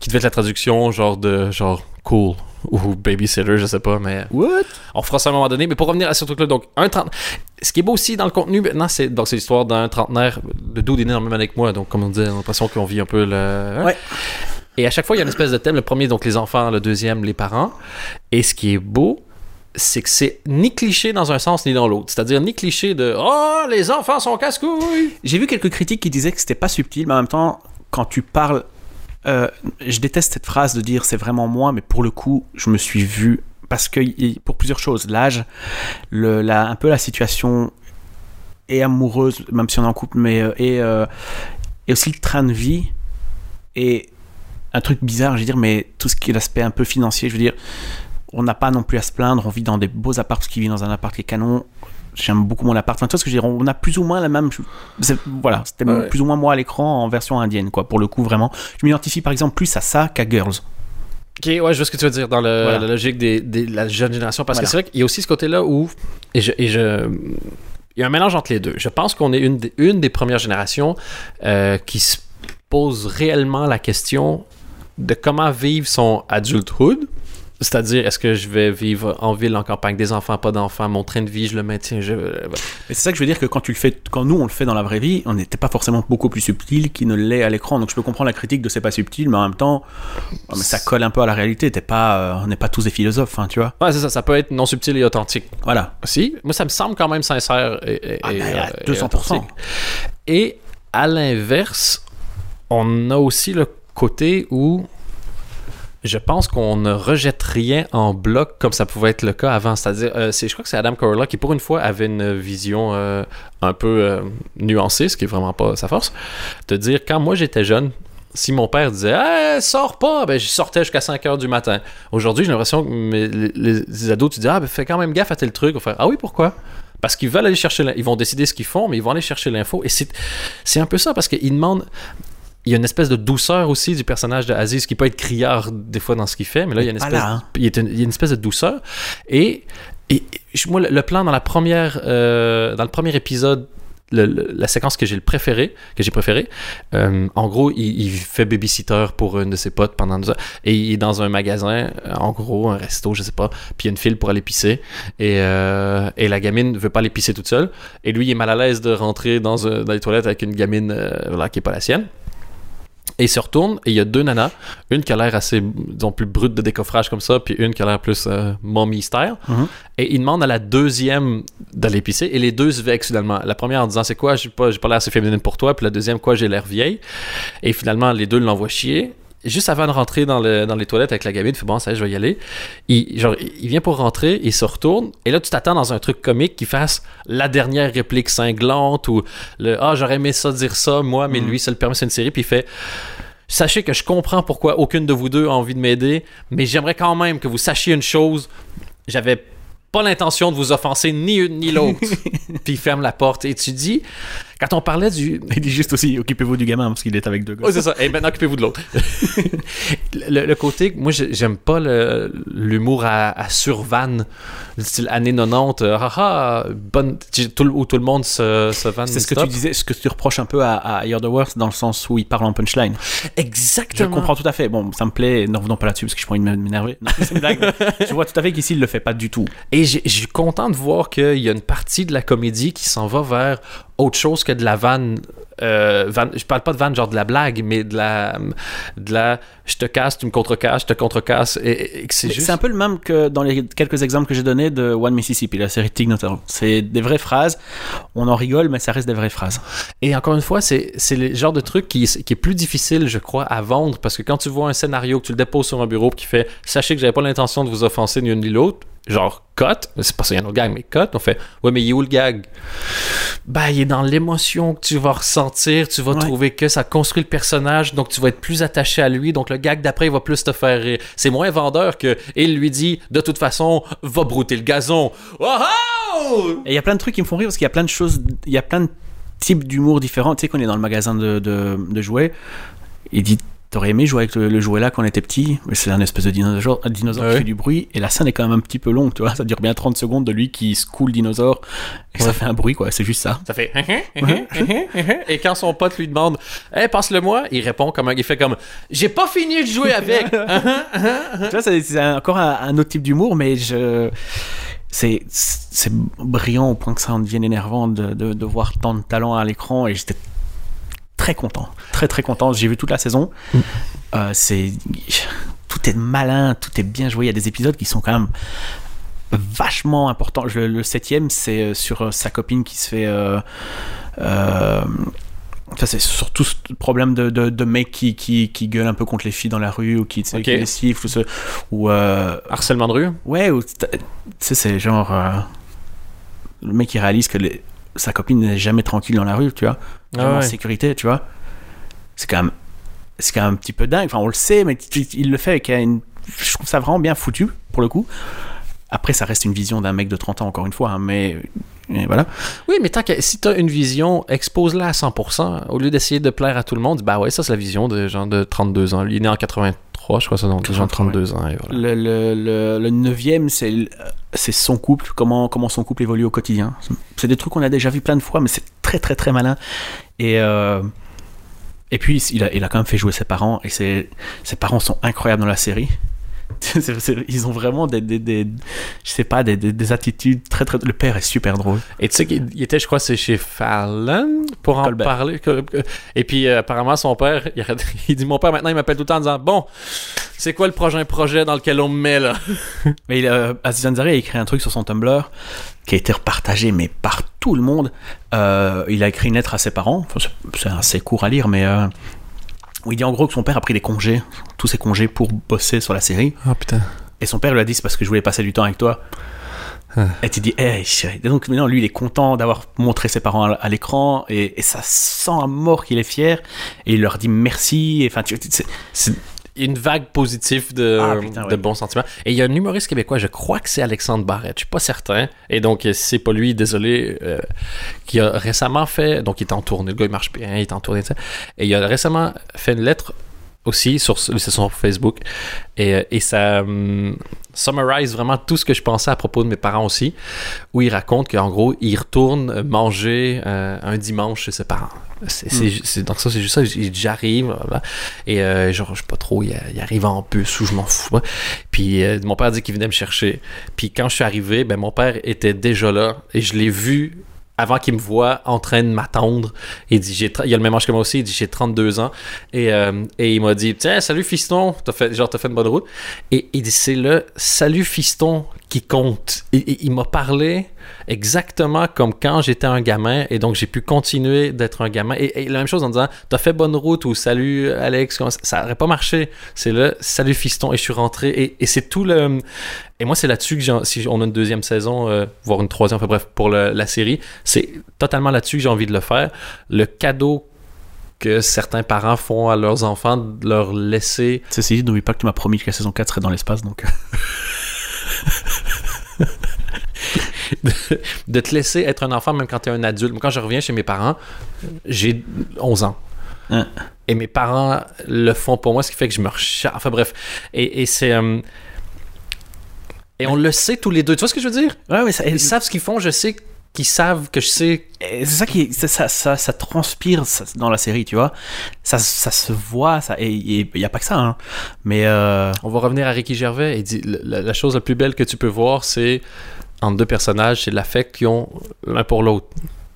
S1: Qui devait être la traduction genre de genre cool ou babysitter, je sais pas, mais
S2: What?
S1: on fera ça à un moment donné. Mais pour revenir à ce truc-là, donc un 30. Ce qui est beau aussi dans le contenu maintenant, c'est donc c'est l'histoire d'un trentenaire de dos né dans le même année que moi, donc comme on dit, on a l'impression qu'on vit un peu le. hein?
S2: Ouais.
S1: Et à chaque fois, il y a une espèce de thème. Le premier, donc les enfants, le deuxième, les parents. Et ce qui est beau, c'est que c'est ni cliché dans un sens ni dans l'autre. C'est-à-dire ni cliché de Oh, les enfants sont casse-couilles!
S2: J'ai vu quelques critiques qui disaient que c'était pas subtil, mais en même temps, quand tu parles. euh, je déteste cette phrase de dire c'est vraiment moi, mais pour le coup, je me suis vu. Parce que pour plusieurs choses, l'âge, la, un peu la situation et amoureuse, même si on est en couple, mais euh, et, euh, et aussi le train de vie et un truc bizarre, je veux dire, mais tout ce qui est l'aspect un peu financier, je veux dire, on n'a pas non plus à se plaindre, on vit dans des beaux apparts, parce qu'il vit dans un appart qui est canon. J'aime beaucoup mon appart. Enfin, tu vois ce que je veux dire, on a plus ou moins la même. Voilà, c'était
S1: Ouais.
S2: plus ou moins moi à l'écran en version indienne, quoi. Pour le coup, vraiment. Je m'identifie par exemple plus à ça qu'à Girls.
S1: Ok, ouais, je vois ce que tu veux dire dans le-
S2: Voilà.
S1: la logique des, des- la jeune génération. Parce que c'est vrai qu'il y a aussi ce côté-là où. Et je. et je- il y a un mélange entre les deux. Je pense qu'on est une des, une des premières générations euh, qui se pose réellement la question de comment vivre son adulthood. C'est-à-dire, est-ce que je vais vivre en ville, en campagne, des enfants, pas d'enfants, mon train de vie, je le maintiens. Je...
S2: Mais c'est ça que je veux dire que quand tu le fais, quand nous on le fait dans la vraie vie, on n'était pas forcément beaucoup plus subtil qu'il ne l'est à l'écran. Donc je peux comprendre la critique de c'est pas subtil, mais en même temps, oh, mais ça colle un peu à la réalité. T'es pas, euh, on n'est pas tous des philosophes, hein, tu vois.
S1: Ouais, c'est ça, ça peut être non subtil et authentique.
S2: Voilà.
S1: aussi. Moi, ça me semble quand même sincère et, et-
S2: Ah,
S1: et,
S2: ben, à
S1: euh, et
S2: 200%.
S1: authentique. Et à l'inverse, on a aussi le côté où je pense qu'on ne rejette rien en bloc comme ça pouvait être le cas avant. C'est-à-dire, euh, je crois que c'est Adam Carolla qui, pour une fois, avait une vision euh, un peu euh, nuancée, ce qui est vraiment pas sa force. De dire, quand moi j'étais jeune, si mon père disait hey, sors pas, ben je sortais jusqu'à 5 heures du matin. Aujourd'hui, j'ai l'impression que les, ados, tu dis ah ben fais quand même gaffe à tel truc. On ah oui pourquoi? Parce qu'ils veulent aller chercher, ils vont décider ce qu'ils font, mais ils vont aller chercher l'info. Et c'est un peu ça parce qu'ils demandent. Il y a une espèce de douceur aussi du personnage de Aziz qui peut être criard des fois dans ce qu'il fait, mais là il y a une espèce,
S2: là,
S1: il y a une, il y a une espèce de douceur. Et, moi le, plan dans la première, euh, dans le premier épisode le- le- la séquence que j'ai le préféré, que j'ai préféré. Euh, en gros, il, il fait babysitter pour une de ses potes pendant deux heures. Et il est dans un magasin, en gros, un resto, je sais pas. Puis il y a une file pour aller pisser. Et, euh, et la gamine veut pas aller pisser toute seule. Et lui, il est mal à l'aise de rentrer dans, un- dans les toilettes avec une gamine euh, voilà, qui est pas la sienne. Et il se retourne et il y a deux nanas. Une qui a l'air assez, disons, plus brute de décoffrage comme ça, puis une qui a l'air plus euh, mommy style.
S2: Mhm.
S1: Et il demande à la deuxième d'aller pisser et les deux se vexent finalement. La première en disant c'est quoi, j'ai pas, pas l'air assez féminine pour toi, puis la deuxième quoi, j'ai l'air vieille. Et finalement, les deux l'envoient chier. Juste avant de rentrer dans, le- dans les toilettes avec la gamine, il fait bon, ça y est, je vais y aller. Il, genre, il vient pour rentrer, il se retourne, et là, tu t'attends dans un truc comique qui fasse la dernière réplique cinglante ou le Ah, j'aurais aimé ça dire ça, moi, mais
S2: Mhm.
S1: lui, ça le permet, c'est une série, puis il fait Sachez que je comprends pourquoi aucune de vous deux a envie de m'aider, mais j'aimerais quand même que vous sachiez une chose. J'avais pas l'intention de vous offenser ni une ni l'autre. Puis il ferme la porte et tu dis, quand on parlait du,
S2: Il dit juste aussi occupez-vous du gamin parce qu'il est avec deux
S1: Oh,
S2: gosses.
S1: c'est ça. Et maintenant, occupez-vous de l'autre. le, le côté, moi, j'ai- j'aime pas l'humour à, à survanne, style années 90, euh, haha, bonne, tout, le- où tout le monde se, se vanne.
S2: C'est ce que tu disais, ce que tu reproches un peu à, à You're the Worst dans le sens où il parle en punchline. Je
S1: Exactement.
S2: comprends tout à fait. Bon, ça me plaît. Ne revenons pas là-dessus parce que je pourrais m'énerver. Non, c'est une blague. je vois tout à fait qu'ici il le fait pas du tout.
S1: Et je suis content de voir qu'il y a une partie de la comédie qui s'en va vers autre chose que de la vanne. euh, vanne- je parle pas de vanne genre de la blague, mais de la, de la je te casse, tu me contrecasses, je te contrecasse. Et, et c'est
S2: Mais
S1: juste.
S2: C'est un peu le même que dans les quelques exemples que j'ai donnés de One Mississippi, la série Tig Notaro. C'est des vraies phrases. On en rigole, mais ça reste des vraies phrases.
S1: Et encore une fois, c'est c'est le genre de truc qui, qui est plus difficile, je crois, à vendre parce que quand tu vois un scénario, que tu le déposes sur un bureau qui fait Sachez que j'avais pas l'intention de vous offenser ni une ni l'autre, genre cut, c'est pas ça, il y a un autre gag, mais cut, on fait Ouais, mais il est où le gag? Ben, il est dans l'émotion que tu vas ressentir, tu vas
S2: Ouais.
S1: trouver que ça construit le personnage, donc tu vas être plus attaché à lui, donc le gag d'après, il va plus te faire rire. C'est moins vendeur que il lui dit De toute façon, va brouter le gazon. Oh oh
S2: Et il y a plein de trucs qui me font rire parce qu'il y a plein de choses, il y a plein de types d'humour différents. Tu sais, qu'on est dans le magasin de, de, de jouets, il dit T'aurais aimé jouer avec le, le jouet là quand on était petit Mais C'est un espèce de dinosaure, un dinosaure
S1: Ouais.
S2: qui fait du bruit. Et la scène est quand même un petit peu longue, tu vois. Ça dure bien 30 secondes de lui qui secoue le dinosaure. Et ça fait un bruit, quoi. C'est juste ça.
S1: Ça fait et quand son pote lui demande "Hey, passe-le-moi", il répond comme un il fait comme "J'ai pas fini de jouer avec."
S2: tu vois, c'est encore un, un autre type d'humour, mais je. C'est, c'est brillant au point que ça en devienne énervant de, de, de voir tant de talent à l'écran et j'étais très content, très très content. J'ai vu toute la saison. Euh, c'est tout est malin, tout est bien joué. Il y a des épisodes qui sont quand même vachement importants. Je- le septième, c'est euh, sur euh, sa copine qui se fait. Euh, euh, ça, c'est surtout ce problème de, de, de mecs qui, qui, qui gueulent un peu contre les filles dans la rue ou qui, tu sais,
S1: Ok.
S2: qui les sifflent ou, ce- ou euh,
S1: Harcèlement de rue?
S2: ouais ou t'as- tu sais c'est genre euh, le mec qui réalise que les- sa copine n'est jamais tranquille dans la rue tu vois. Jamais
S1: Ah
S2: en sécurité tu vois. C'est quand même c'est quand même un petit peu dingue. Enfin on le sait mais il le fait avec une je trouve ça vraiment bien foutu pour le coup après ça reste une vision d'un mec de 30 ans encore une fois hein, mais, voilà
S1: Oui, mais tant que si t'as une vision, expose-la à 100%. Au lieu d'essayer de plaire à tout le monde, bah ouais, ça c'est la vision de gens de 32 ans. Il est né en 83, je crois ça, donc des gens de 32 ans. Et voilà.
S2: le, le, le, le neuvième c'est son couple comment comment son couple évolue au quotidien c'est des trucs qu'on a déjà vu plein de fois mais c'est très très très malin et euh, et puis il a, il a quand même fait jouer ses parents et ses, ses parents sont incroyables dans la série Ils ont vraiment des, des, des- je sais pas des, des, des attitudes très très le père est super drôle
S1: Et tu sais qu'il il était, je crois, c'est chez Fallon pour en
S2: Colbert.
S1: parler. Et puis, euh, apparemment, son père, il, dit Mon père, maintenant, il m'appelle tout le temps en disant Bon, c'est quoi le prochain projet dans lequel on me met là?
S2: Mais il, euh, Aziz Ansari a écrit un truc sur son Tumblr qui a été repartagé mais par tout le monde. Euh, il a écrit une lettre à ses parents. Enfin, c'est- c'est assez court à lire, mais euh, où il dit en gros que son père a pris des congés, tous ses congés pour bosser sur la série.
S1: Oh putain.
S2: Et son père lui a dit c'est parce que je voulais passer du temps avec toi.
S1: Ah.
S2: Et tu dis, hey, chérie. Et donc maintenant, lui, il est content d'avoir montré ses parents à, à l'écran et, et ça sent à mort qu'il est fier. Et il leur dit merci. Et, Enfin, tu, c'est-
S1: Une vague positive de,
S2: Ah, putain, ouais.
S1: de bons sentiments. Et il y a un humoriste québécois, je crois que c'est Alexandre Barrette, je suis pas certain. Et donc, c'est pas lui, désolé, euh, qui a récemment fait. Donc, il est en tournée, le gars, il marche bien, il est en tournée. Et il a récemment fait une lettre aussi sur c'est sur Facebook. Et, euh, et ça hum, summarize vraiment tout ce que je pensais à propos de mes parents aussi où ils racontent qu'en gros ils retournent manger euh, un dimanche chez ses parents. C'est, c'est- c'est- donc ça c'est juste ça. J'arrive et euh, genre je sais pas trop il, il arrive en bus ou je m'en fous puis euh, mon père dit qu'il venait me chercher. Puis quand je suis arrivé ben mon père était déjà là et je l'ai vu avant qu'il me voit en train de m'attendre, il dit j'ai il a le même âge que moi aussi, il dit j'ai 32 ans. Et, euh, et il m'a dit tiens salut fiston, t'as fait genre t'as fait une bonne route. Et il dit c'est le salut fiston qui compte. Et- et il m'a parlé exactement comme quand j'étais un gamin et donc j'ai pu continuer d'être un gamin et, et la même chose en disant t'as fait bonne route ou salut Alex ça- ça aurait pas marché. C'est le salut fiston et je suis rentré et, et c'est tout le et moi c'est là-dessus que si on a une deuxième saison euh, voire une troisième enfin bref pour le- la série c'est totalement là-dessus que j'ai envie de le faire. Le cadeau que certains parents font à leurs enfants, de leur laisser.
S2: Ceci dit, n'oublie pas que tu m'as promis que la saison 4 serait dans l'espace, donc.
S1: de te laisser être un enfant même quand tu es un adulte. Quand je reviens chez mes parents, j'ai 11 ans.
S2: Hein.
S1: Et mes parents le font pour moi, ce qui fait que je me recharge. Enfin bref. Et, et c'est. euh, Et on le sait tous les deux. Tu vois ce que je veux dire?
S2: Ouais, ça,
S1: Ils savent ce qu'ils font, je sais qu'ils savent que je sais.
S2: C'est ça qui est- ça, ça, ça, transpire dans la série, tu vois. Ça, ça se voit, ça, et il n'y a pas que ça, hein. Mais euh,
S1: On va revenir à Ricky Gervais et dit la, la chose la plus belle que tu peux voir, c'est entre deux personnages, c'est l'affect qu'ils ont l'un pour l'autre.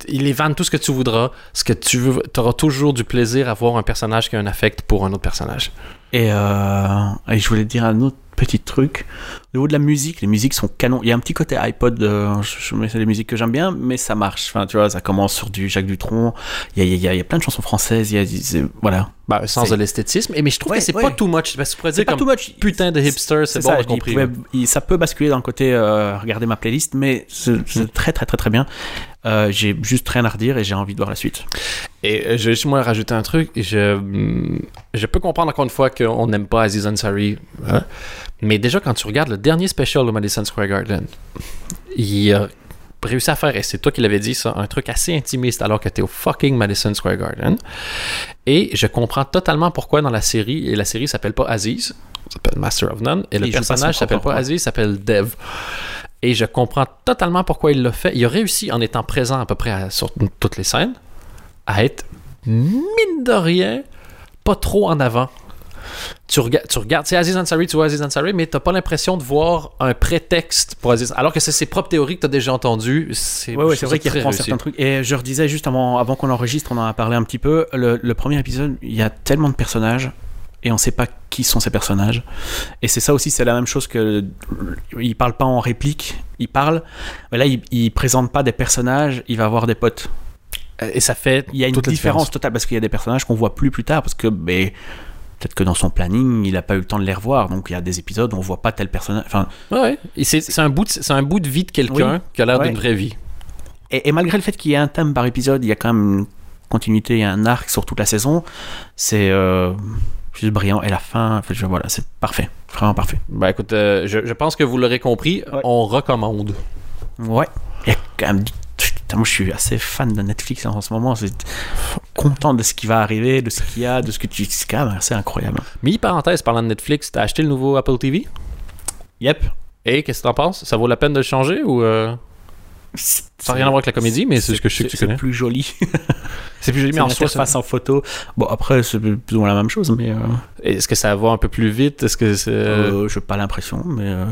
S1: Il les vanne tout ce que tu voudras, ce que tu veux, auras toujours du plaisir à voir un personnage qui a un affect pour un autre personnage.
S2: et, euh, et je voulais dire un autre petit truc. Au niveau de la musique, les musiques sont canon. Il y a un petit côté iPod, euh, je, je mets c'est des musiques que j'aime bien, mais ça marche. Enfin, tu vois, ça commence sur du Jacques Dutronc. Il y a, il y a- il y a plein de chansons françaises. Il y a, c'est- voilà.
S1: Bah, sans
S2: C'est-
S1: de l'esthétisme. Mais je trouve
S2: Ouais,
S1: que c'est
S2: ouais.
S1: pas too much. Parce que dire
S2: pas too much.
S1: putain de hipster, c'est bon,
S2: ça,
S1: compris.
S2: pouvait- il- ça peut basculer dans le côté euh, regarder ma playlist, mais c'est c'est très très très très bien. Euh, j'ai juste rien à redire et j'ai envie de voir la suite.
S1: Et euh, je vais juste moi rajouter un truc. Je, hum, je peux comprendre encore une fois qu'on n'aime pas Aziz Ansari. hein. Mais déjà, quand tu regardes le dernier special de Madison Square Garden, il a réussi à faire, et c'est toi qui l'avais dit ça, un truc assez intimiste alors que tu es au fucking Madison Square Garden. Et je comprends totalement pourquoi dans la série, et la série s'appelle pas Aziz, s'appelle Master of None, et le personnage s'appelle pas. Aziz, s'appelle Dev. Et je comprends totalement pourquoi il l'a fait. Il a réussi, en étant présent à peu près à- sur toutes les scènes, à être, mine de rien, pas trop en avant. Tu, rega- tu regardes, c'est Aziz Ansari, tu vois Aziz Ansari, mais t'as pas l'impression de voir un prétexte pour Aziz. Alors que c'est ses propres théories que t'as déjà entendues. C'est
S2: Ouais, ouais,
S1: je
S2: c'est
S1: trouve
S2: vrai qu'il reprend
S1: réussi.
S2: certains trucs. Et je redisais juste avant, avant qu'on enregistre, on en a parlé un petit peu. Le, le premier épisode, il y a tellement de personnages et on sait pas qui sont ces personnages. Et c'est ça aussi, c'est la même chose que. Il parle pas en réplique, il parle. Mais là, il, il présente pas des personnages, il va avoir des potes.
S1: Et ça fait.
S2: Il y a une
S1: la
S2: différence totale parce qu'il y a des personnages qu'on voit plus plus tard parce que ben, peut-être que dans son planning il a pas eu le temps de les revoir donc il y a des épisodes où on voit pas tel personnage enfin
S1: Ouais, c'est, un bout de, c'est un bout de vie de quelqu'un
S2: Oui.
S1: qui a l'air
S2: Ouais.
S1: d'une vraie vie.
S2: et, et malgré le fait qu'il y ait un thème par épisode il y a quand même une continuité et un arc sur toute la saison c'est euh, juste brillant et la fin enfin, je- voilà c'est parfait vraiment parfait
S1: Ben écoute, euh, je, je pense que vous l'aurez compris,
S2: Ouais.
S1: on recommande.
S2: ouais il y a quand même du- moi je suis assez fan de Netflix en ce moment content de ce qui va arriver de ce qu'il y a de ce que tu c'est même assez incroyable
S1: Mi-parenthèse, parlant de Netflix, t'as acheté le nouveau Apple TV?
S2: yep
S1: Et qu'est-ce que t'en penses? Ça vaut la peine de le changer ou. euh, Ça n'a rien à voir avec la comédie, mais c'est ce que je sais que tu
S2: c'est
S1: connais.
S2: plus joli
S1: C'est plus joli, mais
S2: C'est
S1: en soi, ça-
S2: face en photo. Bon, après, c'est plus ou moins la même chose, mais euh,
S1: est-ce que ça va un peu plus vite? Est-ce que c'est.
S2: euh, j'ai pas l'impression, mais euh,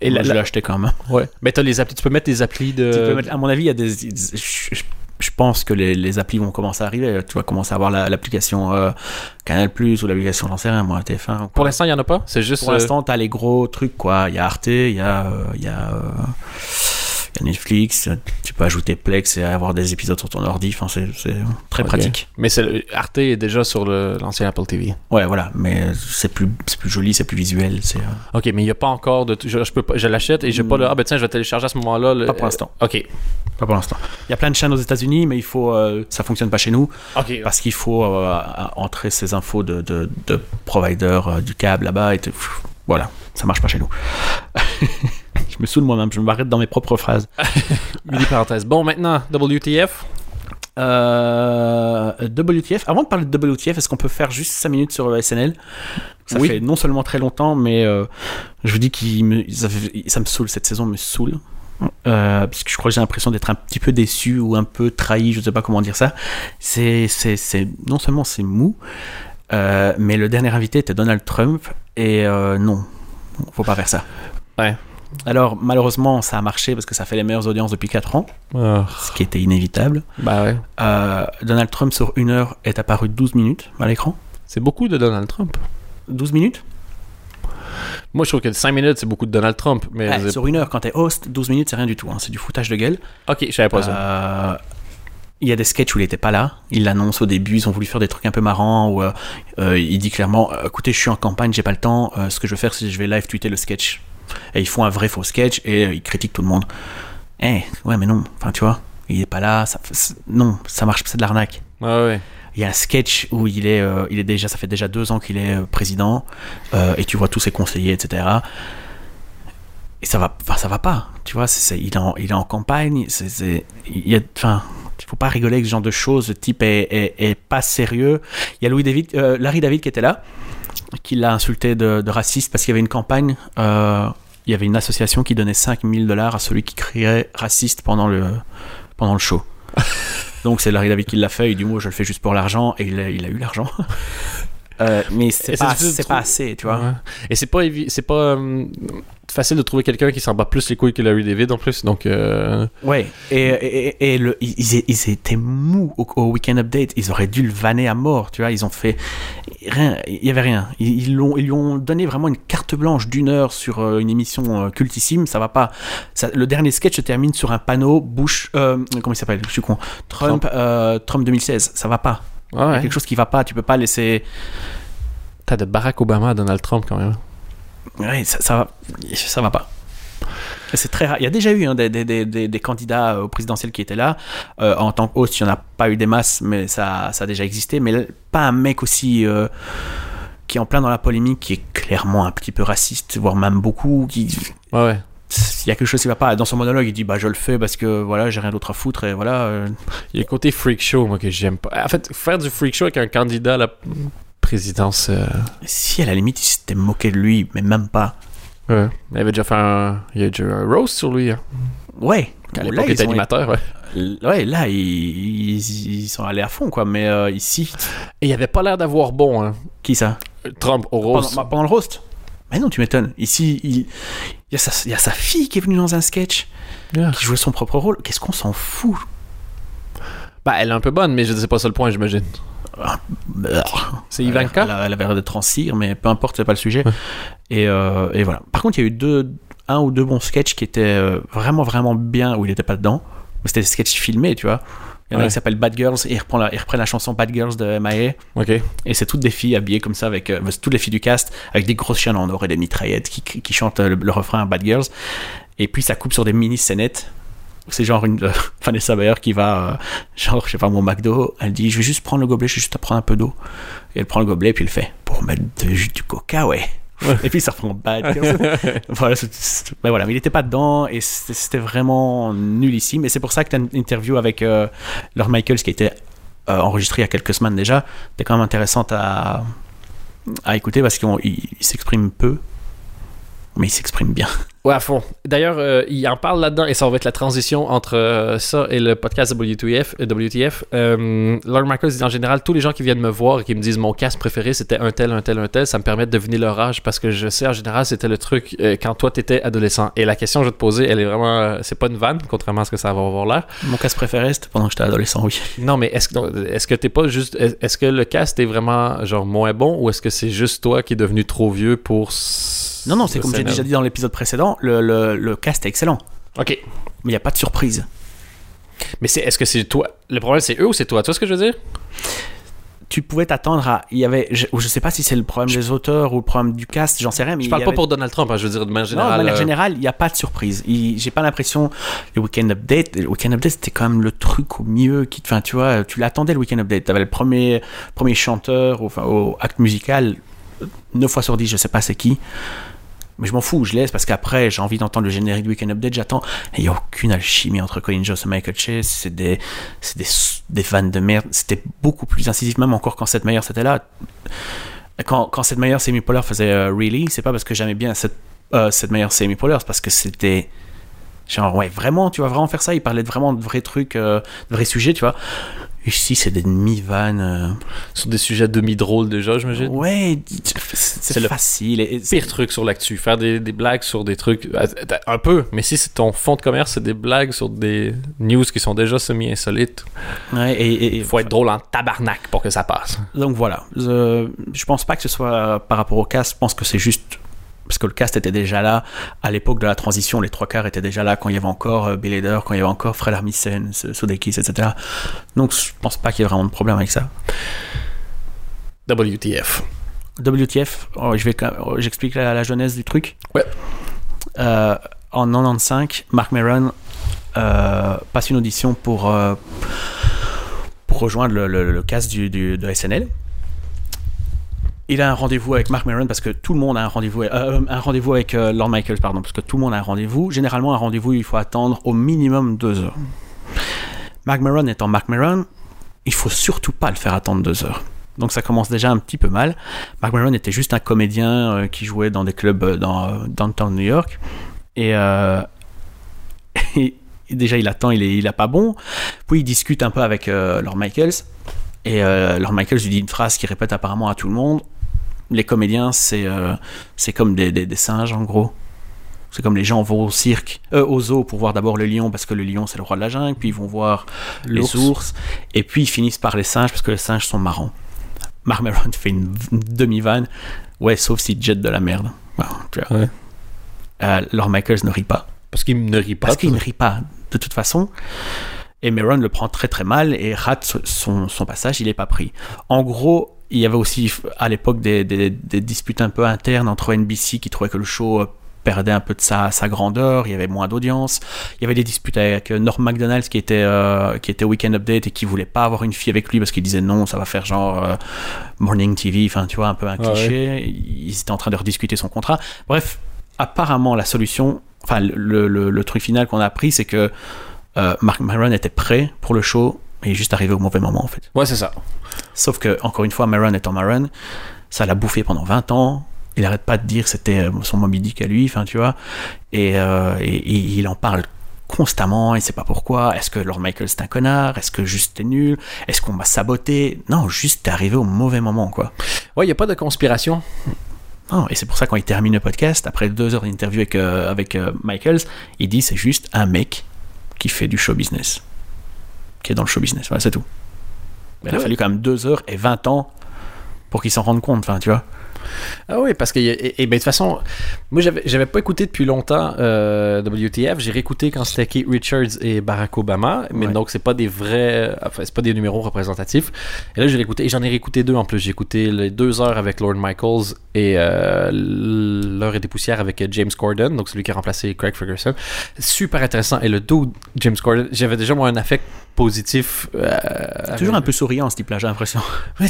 S1: Et la-
S2: je
S1: la-
S2: l'ai acheté quand même.
S1: Ouais. Mais les applis, tu peux mettre les applis de.
S2: Tu peux mettre- à mon avis, il y a des. Je, je- je pense que les, les applis vont commencer à arriver. Tu vas commencer à avoir la- l'application euh, Canal Plus ou l'application, j'en sais rien, moi, TF1. ou
S1: Pour l'instant, il n'y en a pas. C'est juste.
S2: Pour
S1: euh,
S2: l'instant, t'as les gros trucs, quoi. Il y a Arte, il y a, euh, il y a, euh, il y a Netflix. Tu peux ajouter Plex et avoir des épisodes sur ton ordi. Enfin, c'est très pratique.
S1: Mais c'est- Arte est déjà sur l'ancien Apple TV.
S2: Ouais, voilà. Mais c'est plus, plus joli, c'est plus visuel. C'est euh,
S1: Ok, mais il n'y a pas encore de. Je, je peux pas, je l'achète et j'ai pas le. Ah, ben tiens, je vais télécharger à ce moment-là. le-
S2: Pas pour l'instant.
S1: Ok.
S2: Pas pour l'instant. Il y a plein de chaînes aux États-Unis, mais il faut, euh, ça fonctionne pas chez nous parce qu'il faut euh, entrer ces infos de, de, de provider euh, du câble là-bas et te- pff, voilà, ça marche pas chez nous. je me saoule moi-même, je m'arrête dans mes propres phrases.
S1: Mini parenthèse. Bon, maintenant, WTF.
S2: Euh, WTF. Avant de parler de WTF, est-ce qu'on peut faire juste 5 minutes sur SNL Ça
S1: Oui.
S2: fait non seulement très longtemps, mais euh, je vous dis qu'il me, ça, me saoule. Cette saison me saoule. Euh, parce que je crois que j'ai l'impression d'être un petit peu déçu ou un peu trahi, je sais pas comment dire ça. C'est, c'est, c'est non seulement c'est mou, euh, mais le dernier invité était Donald Trump et non, faut pas faire ça.
S1: Ouais.
S2: Alors malheureusement ça a marché parce que ça fait les meilleures audiences depuis 4 ans,
S1: Ah,
S2: ce qui était inévitable.
S1: bah ouais.
S2: Euh, Donald Trump sur une heure est apparu 12 minutes à l'écran.
S1: C'est beaucoup de Donald Trump.
S2: 12 minutes?
S1: Moi, je trouve que 5 minutes, c'est beaucoup de Donald Trump. Mais
S2: Ouais,
S1: c'est-
S2: Sur une heure, quand t'es host, 12 minutes c'est rien du tout. hein. C'est du foutage de gueule.
S1: Ok, je savais pas ça.
S2: Euh, Il y a des sketchs où il était pas là. Il l'annonce au début. Ils ont voulu faire des trucs un peu marrants. Où, euh, il dit clairement Écoutez, je suis en campagne, j'ai pas le temps. Euh, ce que je vais faire, c'est que je vais live tweeter le sketch. Et ils font un vrai faux sketch et euh, ils critiquent tout le monde. Eh, ouais, mais non. Enfin, tu vois, il est pas là. Ça, non, ça marche, c'est de l'arnaque.
S1: Ouais, ouais.
S2: Il y a un sketch où il est, euh, il est déjà, ça fait déjà deux ans qu'il est euh, président, euh, et tu vois tous ses conseillers, etc. Et ça va, ça va pas, tu vois. il, est en, il est en campagne, c'est, il y a, enfin, faut pas rigoler avec ce genre de choses. Le type est, est, est pas sérieux. Il y a Louis David, euh, Larry David qui était là, qui l'a insulté de, de raciste parce qu'il y avait une campagne. euh, il y avait une association qui donnait 5000 dollars à celui qui crierait raciste pendant le, pendant le show. Donc c'est Larry David qui l'a fait. Il dit moi je le fais juste pour l'argent et il a, il a eu l'argent. Euh, mais c'est pas,
S1: c'est
S2: assez, tu vois.
S1: Ouais. Et c'est pas, c'est pas euh, facile de trouver quelqu'un qui s'en bat plus les couilles que Larry David en plus. Donc, euh,
S2: Ouais. Et, et, et le, ils, ils étaient mous au, au Weekend Update. Ils auraient dû le vanner à mort, tu vois. Ils ont fait rien. Il y avait rien. Ils, ils l'ont, ils lui ont donné vraiment une carte blanche d'une heure sur euh, une émission euh, cultissime. Ça va pas. Ça, le dernier sketch se termine sur un panneau Bush. euh, comment il s'appelle? Je suis con. Trump. Trump 2016. Ça va pas. Il y a
S1: ouais.
S2: quelque chose qui va pas. Tu peux pas laisser.
S1: T'as de Barack Obama à Donald Trump quand même.
S2: Ouais, ça, ça va, ça va pas. C'est très rare. Il y a déjà eu hein, des, des, des, candidats euh, au présidentiel qui étaient là. Euh, en tant host, il n'y en a pas eu des masses, mais ça, ça a déjà existé. Mais pas un mec aussi euh, qui est en plein dans la polémique, qui est clairement un petit peu raciste, voire même beaucoup. Qui,
S1: Ouais, ouais.
S2: il y a quelque chose qui va pas. Dans son monologue, il dit bah je le fais parce que voilà, j'ai rien d'autre à foutre et voilà.
S1: Il y a le côté freak show, moi, que j'aime pas. En fait, faire du freak show avec un candidat à la présidence. euh,
S2: si à la limite, il s'était moqué de lui, mais même pas.
S1: Ouais. Il avait déjà fait un. Il y a déjà eu un roast sur lui. Hein.
S2: Ouais.
S1: À
S2: Là,
S1: l'époque, il
S2: ils
S1: était animateur, ouais.
S2: Ouais, là, ils, ils, ils sont allés à fond, quoi. Mais euh, ici,
S1: Et il avait pas l'air d'avoir bon, hein.
S2: qui ça?
S1: Trump au roast.
S2: pendant, pendant le roast Mais non, tu m'étonnes. Ici, il, il y a sa, il y a sa fille qui est venue dans un sketch,
S1: Yeah.
S2: qui jouait son propre rôle. Qu'est-ce qu'on s'en fout?
S1: Bah, elle est un peu bonne, mais je sais pas ça le point, j'imagine. C'est Ivanka
S2: Elle, elle avait l'air d'être en cire, mais peu importe, c'est pas le sujet. Et, euh, et voilà. Par contre, il y a eu deux, un ou deux bons sketchs qui étaient euh, vraiment, vraiment bien où il n'était pas dedans. Mais c'était des sketchs filmés, tu vois. Il y en a un qui s'appelle Bad Girls et il reprend la, il reprend la chanson Bad Girls de MIA.
S1: Ok.
S2: Et c'est toutes des filles habillées comme ça, avec euh, c'est toutes les filles du cast, avec des grosses chaînes en or et des mitraillettes qui, qui chantent le, le refrain Bad Girls. Et puis ça coupe sur des mini scénettes. C'est genre une euh, Vanessa Bayer qui va, euh, genre, je sais pas, mon McDo, elle dit Je vais juste prendre le gobelet, je vais juste prendre un peu d'eau. Et elle prend le gobelet, puis elle fait Pour mettre de du coca, ouais. Et puis ça reprend Bad voilà, c'est- ben voilà, mais il était pas dedans et c'était vraiment nul ici. Mais c'est pour ça que as une interview avec euh, Lord Michaels qui a été euh, enregistrée il y a quelques semaines déjà. C'était quand même intéressante à, à écouter parce qu'il il s'exprime peu, mais il s'exprime bien.
S1: Ouais, à fond. D'ailleurs, euh, il en parle là-dedans et ça va être la transition entre euh, ça et le podcast de WTF. euh, WTF. Euh, Lord Michaels dit en général, tous les gens qui viennent me voir et qui me disent mon cast préféré c'était un tel, un tel, un tel, ça me permet de deviner leur âge parce que je sais en général c'était le truc quand toi t'étais adolescent. Et la question que je vais te poser, elle est vraiment. c'est pas une vanne, contrairement à ce que ça va avoir l'air.
S2: Mon casse préféré, c'était pendant que j'étais adolescent, oui.
S1: Non, mais est-ce que est-ce que t'es pas juste. Est-ce que le cast est vraiment genre moins bon ou est-ce que c'est juste toi qui est devenu trop vieux pour.
S2: Non, non, c'est comme j'ai déjà dit dans l'épisode précédent, le, le, le cast est excellent,
S1: Ok.
S2: mais il n'y a pas de surprise.
S1: Mais c'est, est-ce que c'est toi Le problème, c'est eux ou c'est toi? Tu vois ce que je veux dire?
S2: Tu pouvais t'attendre à. Il y avait. Je, je sais pas si c'est le problème des auteurs ou le problème du cast, j'en sais rien, mais
S1: Je parle pas pour Donald Trump, hein, je veux dire de manière
S2: Non,
S1: générale.
S2: de manière
S1: euh,
S2: générale, il n'y a pas de surprise. Il- J'ai pas l'impression. Le Weekend Update, le Weekend Update, c'était quand même le truc au mieux qui. Enfin, tu vois, tu l'attendais le Weekend Update. Tu avais le premier, premier chanteur, enfin, au acte musical, 9 fois sur 10, je sais pas c'est qui. Mais je m'en fous, je laisse parce qu'après, j'ai envie d'entendre le générique du Weekend Update, j'attends. Et il n'y a aucune alchimie entre Colin Jost et Michael Chase. C'est des, c'est des, des vannes de merde. C'était beaucoup plus incisif, même encore quand cette meilleure c'était là. Quand, quand cette meilleure Semi Polar faisait euh, Really, c'est pas parce que j'aimais bien cette, euh, cette meilleure Semi Polar, c'est parce que c'était. Genre, ouais, vraiment, tu vas vraiment faire ça. Il parlait de vraiment de vrais trucs, euh, de vrais sujets, tu vois. Ici, c'est des demi-vannes. euh,
S1: Sur des sujets demi-drôles déjà, j'imagine.
S2: Ouais, c'est
S1: le
S2: facile. et-
S1: Pire truc sur l'actu, faire des, des blagues sur des trucs. euh, Un peu, mais si c'est ton fond de commerce, c'est des blagues sur des news qui sont déjà semi-insolites.
S2: Ouais, et,
S1: Il faut être drôle en tabarnak pour que ça passe.
S2: Donc voilà, je, je pense pas que ce soit par rapport au cast, je pense que c'est juste parce que le cast était déjà là à l'époque de la transition, les trois quarts étaient déjà là quand il y avait encore euh, Bill Hader, quand il y avait encore Fred Armisen, Sodekis, etc. Donc je pense pas qu'il y ait vraiment de problème avec ça.
S1: WTF.
S2: WTF, oh, je oh, j'explique la, la jeunesse du truc.
S1: Ouais.
S2: Euh, en 95, Mark Maron euh, passe une audition pour, euh, pour rejoindre le, le- le cast du, du- de SNL. Il a un rendez-vous avec Mark Maron parce que tout le monde a un rendez-vous, euh, un rendez-vous avec euh, Lord Michaels, pardon, parce que tout le monde a un rendez-vous. Généralement, un rendez-vous, il faut attendre au minimum deux heures. Mark Maron étant Mark Maron, il faut surtout pas le faire attendre deux heures. Donc ça commence déjà un petit peu mal. Mark Maron était juste un comédien euh, qui jouait dans des clubs dans downtown New York. Et, déjà il attend, il est, il pas bon. Puis il discute un peu avec Lord Michaels. Et Lord Michaels lui dit une phrase qu'il répète apparemment à tout le monde. Les comédiens, c'est euh, c'est comme des, des- des singes en gros. C'est comme les gens vont au cirque, euh, au zoo pour voir d'abord le lion parce que le lion c'est le roi de la jungle, puis ils vont voir les ours, et puis ils finissent par les singes parce que les singes sont marrants. Mark Maron fait une, demi-vanne, ouais, sauf s'il jette de la merde.
S1: Ouais.
S2: Euh, Lord Michaels ne rit pas.
S1: Parce qu'il ne rit pas.
S2: Parce qu'il ne rit pas, de toute façon. Et Maron le prend très très mal et rate son, son passage, il n'est pas pris. En gros, il y avait aussi à l'époque des, des- des disputes un peu internes entre NBC qui trouvait que le show euh, perdait un peu de sa, sa grandeur, il y avait moins d'audience. Il y avait des disputes avec euh, Norm MacDonald qui était, euh, qui était Weekend Update et qui voulait pas avoir une fille avec lui parce qu'il disait non, ça va faire genre euh, Morning TV, enfin tu vois, un peu un
S1: Ah ouais.
S2: cliché. Ils étaient en train de rediscuter son contrat. Bref, apparemment la solution, enfin le, le- le truc final qu'on a appris, c'est que euh, Mark Maron était prêt pour le show, il est juste arrivé au mauvais moment en fait.
S1: Ouais, c'est ça.
S2: Sauf que, encore une fois, Maron étant Maron, ça l'a bouffé pendant 20 ans. Il arrête pas de dire que c'était euh, son Moby Dick à lui, enfin tu vois. Et, euh, et- et il en parle constamment, il sait pas pourquoi. Est-ce que Lord Michael c'est un connard? Est-ce que juste t'es nul? Est-ce qu'on m'a saboté? Non, juste t'es arrivé au mauvais moment quoi.
S1: Ouais, il n'y a pas de conspiration.
S2: Non, et c'est pour ça quand il termine le podcast, après deux heures d'interview avec, euh, avec euh, Michaels, il dit c'est juste un mec qui fait du show business. Qui est dans le show business, voilà, c'est tout. Mais il a
S1: Ouais.
S2: fallu quand même deux heures et 20 ans pour qu'il s'en rende compte, enfin, tu vois.
S1: Ah oui, parce que et, et- ben, de toute façon, moi j'avais pas écouté depuis longtemps euh, WTF. J'ai réécouté quand c'était Keith Richards et Barack Obama, mais
S2: Ouais.
S1: donc c'est pas des vrais, enfin c'est pas des numéros représentatifs. Et là j'ai réécouté, et j'en ai réécouté deux en plus. J'ai écouté les deux heures avec Lord Michaels et euh, l'heure et des poussières avec James Corden, donc celui qui a remplacé Craig Ferguson. Super intéressant. Et le dude James Corden, j'avais déjà moi un affect positif. euh,
S2: Toujours un peu souriant, ce type-là, j'ai l'impression.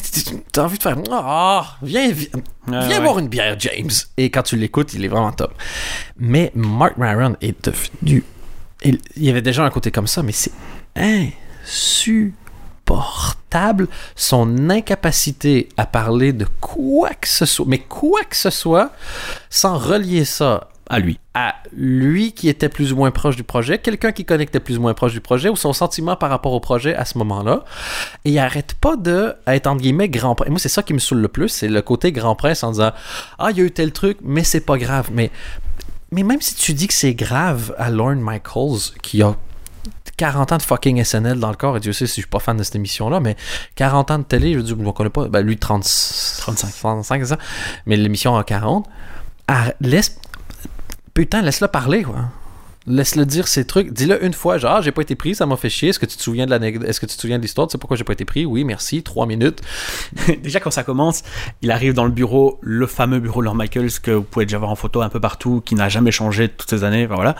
S1: T'as envie de faire Ah, viens, viens, viens
S2: ouais.
S1: boire une bière, James. Et quand tu l'écoutes, il est vraiment top. Mais Mark Maron est devenu. Il il y avait déjà un côté comme ça, mais c'est insupportable son incapacité à parler de quoi que ce soit, mais quoi que ce soit, sans relier ça
S2: À lui.
S1: à lui qui était plus ou moins proche du projet, quelqu'un qui connectait plus ou moins proche du projet, ou son sentiment par rapport au projet à ce moment-là. Et il arrête pas de être, entre guillemets, grand prince. Moi, c'est ça qui me saoule le plus, c'est le côté grand prince en disant Ah, il y a eu tel truc, mais c'est pas grave. Mais, mais même si tu dis que c'est grave à Lorne Michaels, qui a 40 ans de fucking SNL dans le corps, et Dieu sait si je suis pas fan de cette émission-là, mais 40 ans de télé, je veux dire, on connaît pas. Ben, lui, 30,
S2: 35.
S1: 35, c'est ça. Mais l'émission a 40. Ah, laisse. Putain, laisse-le parler, quoi. Laisse-le dire ces trucs. Dis-le une fois, genre, ah, j'ai pas été pris, ça m'a fait chier. Est-ce que tu te souviens de l'anecdote Est-ce que tu te souviens de l'histoire? Tu sais pourquoi j'ai pas été pris? Oui, merci. Trois minutes.
S2: Déjà, quand ça commence, il arrive dans le bureau, le fameux bureau de Lord Michaels que vous pouvez déjà voir en photo un peu partout, qui n'a jamais changé toutes ces années. Enfin, voilà.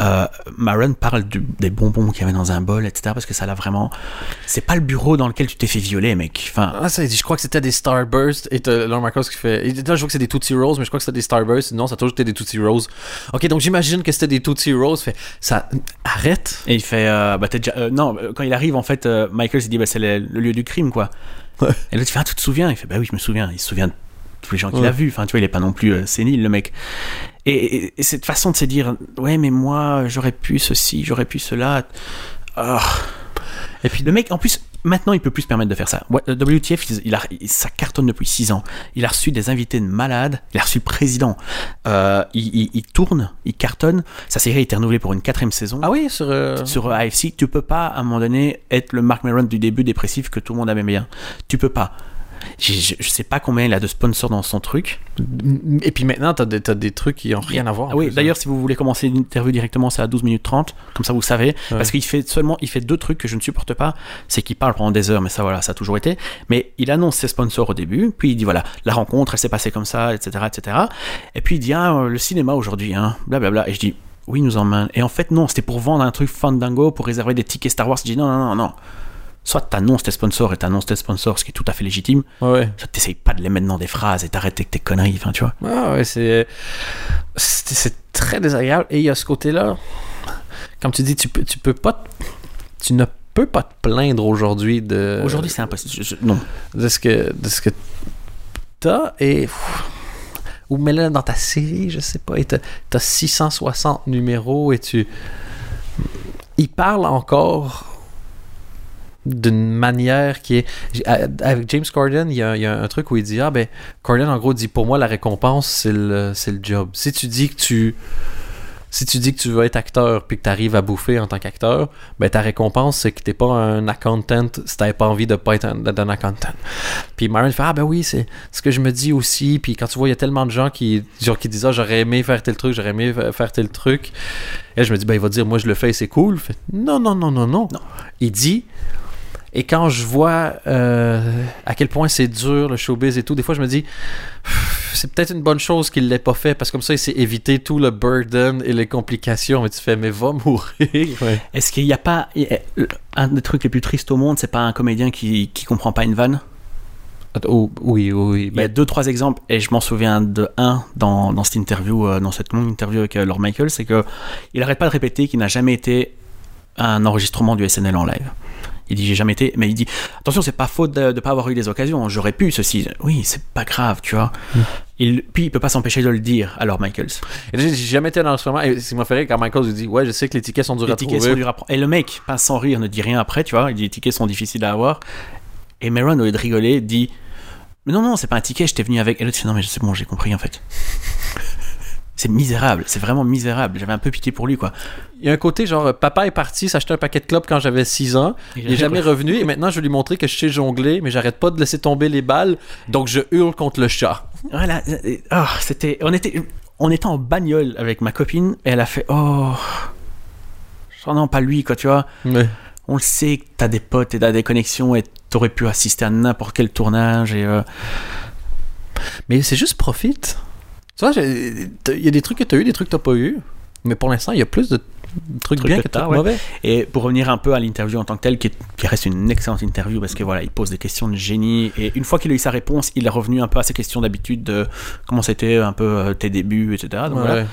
S2: Euh, Maron parle du- des bonbons qu'il y avait dans un bol, etc. Parce que ça l'a vraiment. C'est pas le bureau dans lequel tu t'es fait violer, mec. Enfin,
S1: Ah, ça, je crois que c'était des Starburst. Et Lord Michaels qui fait. et Là, je vois que c'est des Tootsie Rolls, mais je crois que c'était des Starburst. Non, ça a toujours été des Tootsie Rolls. Ok, donc j'imagine que c'était des Tootsie Rolls. Fait, ça. Arrête.
S2: Et il fait, euh, bah t'es déjà, euh, non, euh, quand il arrive en fait, euh, Michael il dit, bah c'est le, le lieu du crime quoi.
S1: Ouais.
S2: Et l'autre il fait, ah tu te souviens? Il fait, bah oui je me souviens. Il se souvient de tous les gens qu'il
S1: Ouais.
S2: a vus. Enfin tu vois, il est pas non plus sénile le mec. Et, et- et cette façon de se dire, ouais mais moi j'aurais pu ceci, j'aurais pu cela. Ah. Et puis le mec, en plus, maintenant il peut plus se permettre de faire ça. WTF, il, a, ça cartonne depuis 6 ans. Il a reçu des invités de malades. Il a reçu le président. Euh, il, il- il tourne, il cartonne. Sa série a été renouvelée pour une quatrième saison
S1: Ah oui, sur. euh,
S2: sur euh, AFC, tu peux pas à un moment donné être le Mark Maron du début dépressif que tout le monde aimait bien. Tu peux pas. Je, sais pas combien il a de sponsors dans son truc.
S1: Et puis maintenant, t'as des, trucs qui ont rien à voir.
S2: Ah oui,
S1: plus,
S2: d'ailleurs, si vous voulez commencer l'interview directement, c'est à 12 minutes 30. Comme ça, vous savez.
S1: Ouais.
S2: Parce qu'il fait seulement, il fait deux trucs que je ne supporte pas. C'est qu'il parle pendant des heures, mais ça, voilà, ça a toujours été. Mais il annonce ses sponsors au début. Puis il dit, voilà, la rencontre, elle s'est passée comme ça, etc., etc. Et puis il dit, ah, euh, le cinéma aujourd'hui, hein, blablabla. Et je dis, oui, nous main. Et en fait, non, c'était pour vendre un truc Fandango, pour réserver des tickets Star Wars. Je dis, non, non, non, non. Soit t'annonces tes sponsors et t'annonces tes sponsors, ce qui est tout à fait légitime.
S1: Ouais.
S2: Soit t'essayes pas de les mettre dans des phrases et t'arrêtes avec tes conneries, enfin, tu vois.
S1: Ah ouais, c'est. C'est très désagréable. Et il y a ce côté-là. Comme tu dis, tu peux, tu peux pas. Tu ne peux pas te plaindre aujourd'hui de.
S2: Aujourd'hui, c'est impossible. Je- non.
S1: de ce que de ce que t'as et ou mets-le dans ta série je sais pas et t'as t'as 660 numéros et tu il parle encore d'une manière qui est avec James Corden il y, a, il y a un truc où il dit ah ben Corden en gros dit pour moi la récompense c'est le le job si tu dis que tu si tu dis que tu veux être acteur puis que tu arrives à bouffer en tant qu'acteur, ben ta récompense c'est que t'es pas un accountant si t'avais pas envie de pas être un, accountant. Puis Myron fait ah ben oui c'est ce que je me dis aussi. Puis quand tu vois il y a tellement de gens qui genre qui disent ah j'aurais aimé faire tel truc, j'aurais aimé fa- faire tel truc. Et je me dis ben il va dire moi je le fais c'est cool. Fait, non non non non non.
S2: Non.
S1: Il dit et quand je vois euh, à quel point c'est dur le showbiz et tout, des fois je me dis c'est peut-être une bonne chose qu'il l'ait pas fait parce que comme ça il s'est évité tout le burden et les complications. Mais tu fais mais va mourir. Ouais.
S2: Est-ce qu'il n'y a pas. Un des trucs les plus tristes au monde, c'est pas un comédien qui, qui comprend pas une vanne?
S1: Oh, oui oui oui.
S2: Il y a deux, trois exemples, et je m'en souviens de un dans, dans cette interview, euh, dans cette longue interview avec euh, Lord Michael, c'est que il arrête pas de répéter qu'il n'a jamais été un enregistrement du SNL en live. Il dit j'ai jamais été, mais il dit attention c'est pas faute de, de pas avoir eu des occasions, j'aurais pu ceci. Oui c'est pas grave tu vois. Il, puis il peut pas s'empêcher de le dire à Lord Michaels.
S1: Et j'ai jamais été dans l'enregistrement. Et ce qui m'a fait rire quand Michael lui dit Ouais, je sais que les tickets sont durs
S2: Les
S1: à
S2: tickets
S1: trouver.
S2: sont durs. Et le mec, pas sans rire, ne dit rien après, tu vois. Il dit les tickets sont difficiles à avoir. Et Meron, au lieu de rigoler, dit Mais non, non, c'est pas un ticket, j'étais venu avec. Et l'autre dit Non, mais c'est bon, j'ai compris en fait. C'est misérable, c'est vraiment misérable. J'avais un peu pitié pour lui, quoi.
S1: Il y a un côté genre euh, Papa est parti s'acheter un paquet de clopes quand j'avais 6 ans. Il est jamais revenu. Et maintenant, je vais lui montrer que je sais jongler, mais j'arrête pas de laisser tomber les balles. Donc je hurle contre le chat.
S2: Voilà, ah, c'était. On était, on était en bagnole avec ma copine et elle a fait Oh. Oh non, pas lui, quoi, tu vois.
S1: Ouais.
S2: On le sait que t'as des potes et t'as des connexions et t'aurais pu assister à n'importe quel tournage et. euh,
S1: Mais c'est juste profite. Tu vois, il y a des trucs que t'as eu, des trucs que t'as pas eu. Mais pour l'instant, il y a plus de trucs
S2: Trucs
S1: bien
S2: que
S1: de trucs
S2: ouais.
S1: mauvais.
S2: Et pour revenir un peu à l'interview en tant que telle, qui, est- qui reste une excellente interview parce que voilà, il pose des questions de génie et une fois qu'il a eu sa réponse, il est revenu un peu à ses questions d'habitude de comment c'était un peu euh, tes débuts, etc. Donc voilà.
S1: Ouais.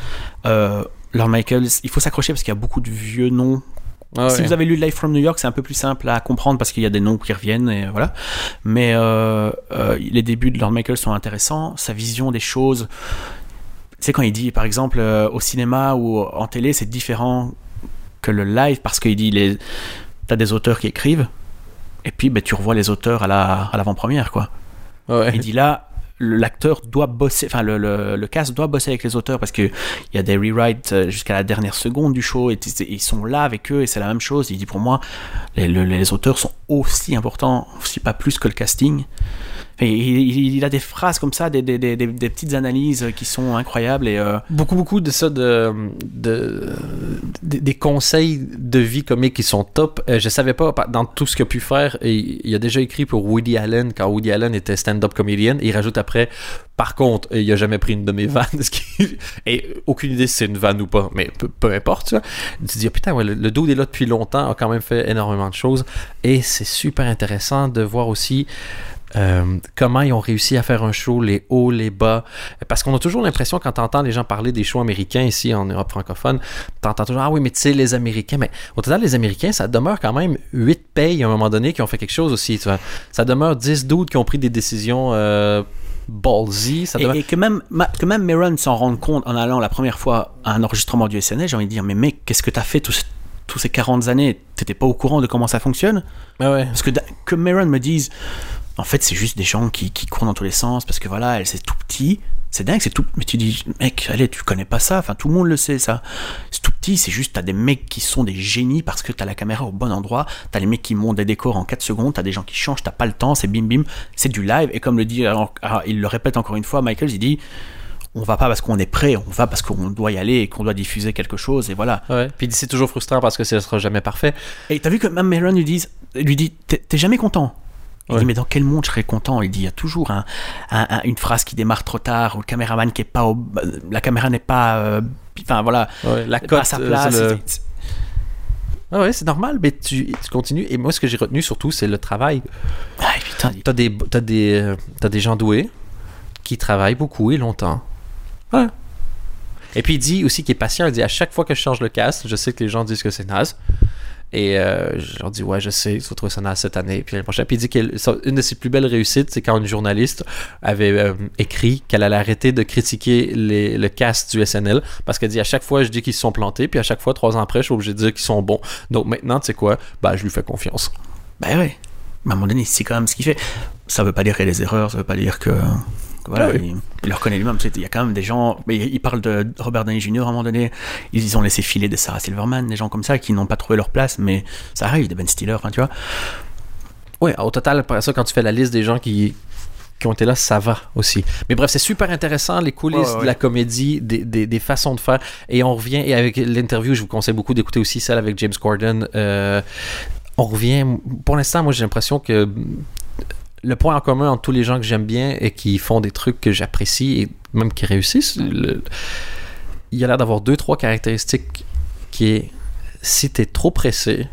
S2: Euh, Lord Michaels, il faut s'accrocher parce qu'il y a beaucoup de vieux noms.
S1: Ah
S2: Si
S1: ouais.
S2: vous avez lu Life from New York, c'est un peu plus simple à comprendre parce qu'il y a des noms qui reviennent et voilà. Mais euh, euh, les débuts de Lord Michaels sont intéressants, sa vision des choses. Sais quand il dit par exemple euh, au cinéma ou en télé, c'est différent que le live parce qu'il dit les t'as des auteurs qui écrivent et puis ben, tu revois les auteurs à la à l'avant-première quoi.
S1: Ouais.
S2: Il dit là, le- l'acteur doit bosser, enfin le, le, le cast doit bosser avec les auteurs parce que il y a des rewrites euh, jusqu'à la dernière seconde du show et ils sont là avec eux et c'est la même chose. Il dit pour moi, les, le- les auteurs sont aussi importants, si pas plus que le casting. Il, a des phrases comme ça, des, des, des, des- petites analyses qui sont incroyables et euh,
S1: beaucoup beaucoup de ça de, de des, conseils de vie comique qui sont top. Euh, je savais pas, dans tout ce qu'il a pu faire, il a déjà écrit pour Woody Allen, quand Woody Allen était stand-up comedian, et il rajoute après, par contre, il a jamais pris une de mes vannes, et aucune idée si c'est une vanne ou pas, mais peu, peu importe, tu vois. Tu te dis, ah, putain, ouais, le, le dude est là depuis longtemps, a quand même fait énormément de choses, et c'est super intéressant de voir aussi euh, comment ils ont réussi à faire un show, les hauts, les bas? Parce qu'on a toujours l'impression, quand t'entends les gens parler des shows américains ici en Europe francophone, t'entends toujours, ah oui, mais tu sais, les Américains. Mais au total, les Américains, ça demeure quand même 8 payes à un moment donné qui ont fait quelque chose aussi. tu vois. Ça demeure 10 doutes qui ont pris des décisions euh, ballsy. Ça.
S2: Et, et que même que même Meron s'en rende compte en allant la première fois à un enregistrement du SNL, j'ai envie de dire mais mec, qu'est-ce que t'as fait tous tous ces 40 années? T'étais pas au courant de comment ça fonctionne?
S1: Ah ouais.
S2: Parce que que Meron me dise en fait c'est juste des gens qui, qui courent dans tous les sens parce que voilà, elle c'est tout petit. C'est dingue, c'est tout. Mais tu dis, mec, allez, tu connais pas ça. Enfin, tout le monde le sait, ça. C'est tout petit, c'est juste, t'as des mecs qui sont des génies parce que t'as la caméra au bon endroit. T'as les mecs qui montent des décors en 4 secondes. T'as des gens qui changent, t'as pas le temps. C'est bim bim. C'est du live. Et comme le dit, alors, alors, il le répète encore une fois, Michael, il dit, on va pas parce qu'on est prêt, on va parce qu'on doit y aller et qu'on doit diffuser quelque chose. Et voilà.
S1: Ouais. Puis c'est toujours frustrant parce que ce sera jamais parfait.
S2: Et t'as vu que même Meron lui dit, lui dit, t'es t'es jamais content. Il
S1: Ouais.
S2: dit, mais dans quel monde je serais content? Il dit, il y a toujours un, un- un- une phrase qui démarre trop tard, ou le caméraman qui est pas au, la caméra n'est pas, euh, enfin voilà,
S1: Ouais, la cote,
S2: à sa
S1: euh,
S2: place.
S1: c'est le- Ah ouais, c'est normal, mais tu, tu continues. Et moi, ce que j'ai retenu surtout, c'est le travail.
S2: Ah, putain,
S1: T'as des, t'as des, euh, t'as des gens doués qui travaillent beaucoup et longtemps. Voilà. Et puis il dit aussi qu'il est patient. Il dit à chaque fois que je change le cast, je sais que les gens disent que c'est naze. Et euh, je leur dis, ouais, je sais, tu vas trouver ça cette année. Puis l'année prochaine. Puis il dit qu'une de ses plus belles réussites, c'est quand une journaliste avait euh, écrit qu'elle allait arrêter de critiquer les- le cast du SNL. Parce qu'elle dit, à chaque fois, je dis qu'ils se sont plantés. Puis à chaque fois, trois ans après, je suis obligé de dire qu'ils sont bons. Donc maintenant, tu sais quoi, bah, je lui fais confiance.
S2: Ben ouais. Mais à un moment donné, c'est quand même ce qu'il fait. Ça veut pas dire qu'il y a des erreurs, ça veut pas dire que. Voilà,
S1: Ah oui.
S2: il, il le reconnaît lui-même. Il y a quand même des gens. Mais il parle de Robert Downey Jr. à un moment donné. Ils ont laissé filer des Sarah Silverman, des gens comme ça qui n'ont pas trouvé leur place, mais ça arrive, des Ben Stiller, enfin, tu vois.
S1: Oui, au total, après ça, quand tu fais la liste des gens qui, qui ont été là, ça va aussi. Mais bref, c'est super intéressant, les coulisses
S2: Ouais, ouais,
S1: de la comédie, des, des, des façons de faire. Et on revient, et avec l'interview, je vous conseille beaucoup d'écouter aussi celle avec James Corden. Euh, on revient, pour l'instant, moi j'ai l'impression que le point en commun entre tous les gens que j'aime bien et qui font des trucs que j'apprécie et même qui réussissent, le- il y a l'air d'avoir deux, trois caractéristiques qui est si t'es trop pressé,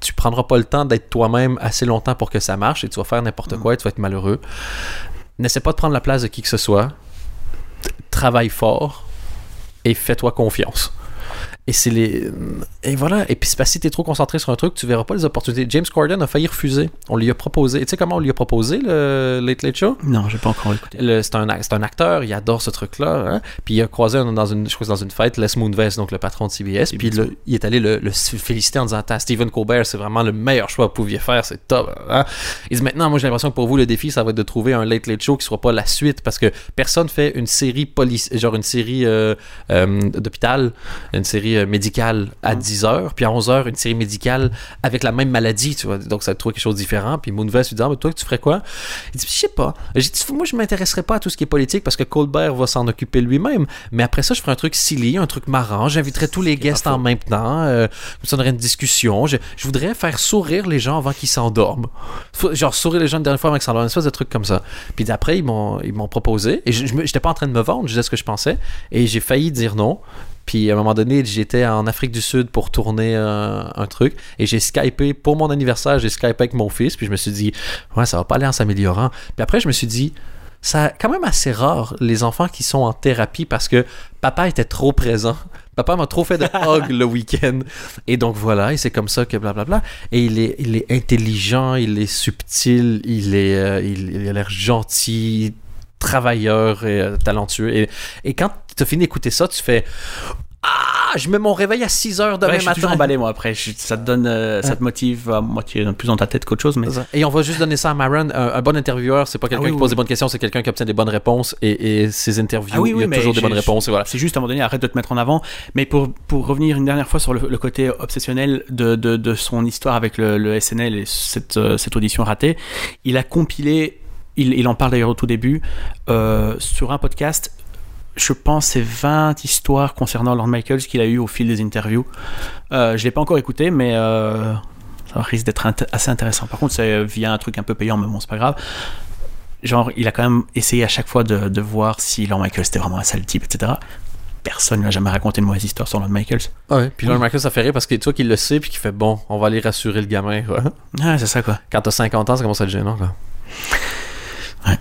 S1: tu prendras pas le temps d'être toi-même assez longtemps pour que ça marche et tu vas faire n'importe quoi et tu vas être malheureux. N'essaie pas de prendre la place de qui que ce soit. T- Travaille fort et fais-toi confiance. Et c'est les. Et voilà. Et puis, c'est parce que si t'es trop concentré sur un truc, tu verras pas les opportunités. James Corden a failli refuser. On lui a proposé. Et tu sais comment on lui a proposé le Late Late Show?
S2: Non, j'ai pas encore écouté.
S1: Le- c'est un, un acteur, il adore ce truc-là. hein. Puis il a croisé un- dans une, je crois dans une fête Les Moonves, donc le patron de CBS. Puis le- il est allé le, le féliciter en disant Attends, Stephen Colbert, c'est vraiment le meilleur choix que vous pouviez faire, c'est top. hein. Il dit Maintenant, moi j'ai l'impression que pour vous, le défi, ça va être de trouver un Late Late Show qui soit pas la suite parce que personne fait une série police, genre une série euh, euh, d'hôpital, une série euh, médicale à 10 heures, puis à 11 heures, une série médicale avec la même maladie, tu vois. Donc ça trouver quelque chose de différent. Puis Moonves lui dit Ah, mais toi, tu ferais quoi? Il dit, je sais pas. Dit, moi, je m'intéresserai pas à tout ce qui est politique parce que Colbert va s'en occuper lui-même. Mais après ça, je ferai un truc silly, un truc marrant. J'inviterai tous les guests en même temps. Euh, aurait une discussion. Je, je voudrais faire sourire les gens avant qu'ils s'endorment. Genre, sourire les gens une dernière fois avant qu'ils s'endorment. Une espèce de truc comme ça. Puis d'après, ils m'ont, proposé. Et je, je j'étais pas en train de me vendre. Je disais ce que je pensais. Et j'ai failli dire non. Puis à un moment donné, j'étais en Afrique du Sud pour tourner un, un truc et j'ai skypé pour mon anniversaire, j'ai skypé avec mon fils. Puis je me suis dit, ouais, ça va pas aller en s'améliorant. Puis après, je me suis dit, c'est quand même assez rare les enfants qui sont en thérapie parce que papa était trop présent. Papa m'a trop fait de hug le week-end. Et donc voilà, et c'est comme ça que blablabla. Et il est, il est intelligent, il est subtil, il, est, euh, il, il a l'air gentil, travailleur et euh, talentueux. Et, et quand tu as fini d'écouter ça, tu fais Ah, je mets mon réveil à 6 heures demain
S2: Ouais, je suis
S1: matin.
S2: emballé, moi, après. Je- ça te donne, euh, ça te motive à moitié plus dans ta tête qu'autre chose, mais.
S1: Et on va juste donner ça à Maron. Un, un bon intervieweur, c'est pas quelqu'un
S2: Ah oui,
S1: qui
S2: oui,
S1: pose
S2: oui.
S1: des bonnes questions, c'est quelqu'un qui obtient des bonnes réponses. Et, et ses interviews,
S2: Ah
S1: il y a toujours des bonnes réponses. Et voilà.
S2: C'est juste à un moment donné, arrête de te mettre en avant. Mais pour, pour revenir une dernière fois sur le, le côté obsessionnel de, de, de son histoire avec le, le SNL et cette, euh, cette audition ratée, il a compilé, il, il en parle d'ailleurs au tout début, euh, sur un podcast. je pense, c'est 20 histoires concernant Lord Michaels qu'il a eu au fil des interviews. Euh, je l'ai pas encore écouté, mais euh, ça risque d'être int- assez intéressant. Par contre, c'est via un truc un peu payant, mais bon, c'est pas grave. Genre, il a quand même essayé à chaque fois de, de voir si Lord Michaels était vraiment un sale type, etc. Personne n'a jamais raconté une mauvaise histoire sur Lord Michaels.
S1: Ouais. Puis Lorne Michaels, ça fait rire parce que toi qui le sais, puis qui fait bon, on va aller rassurer le gamin. quoi.
S2: Ah, c'est ça, quoi.
S1: Quand t'as 50 ans, ça commence à être gênant. Quoi.
S2: Ouais.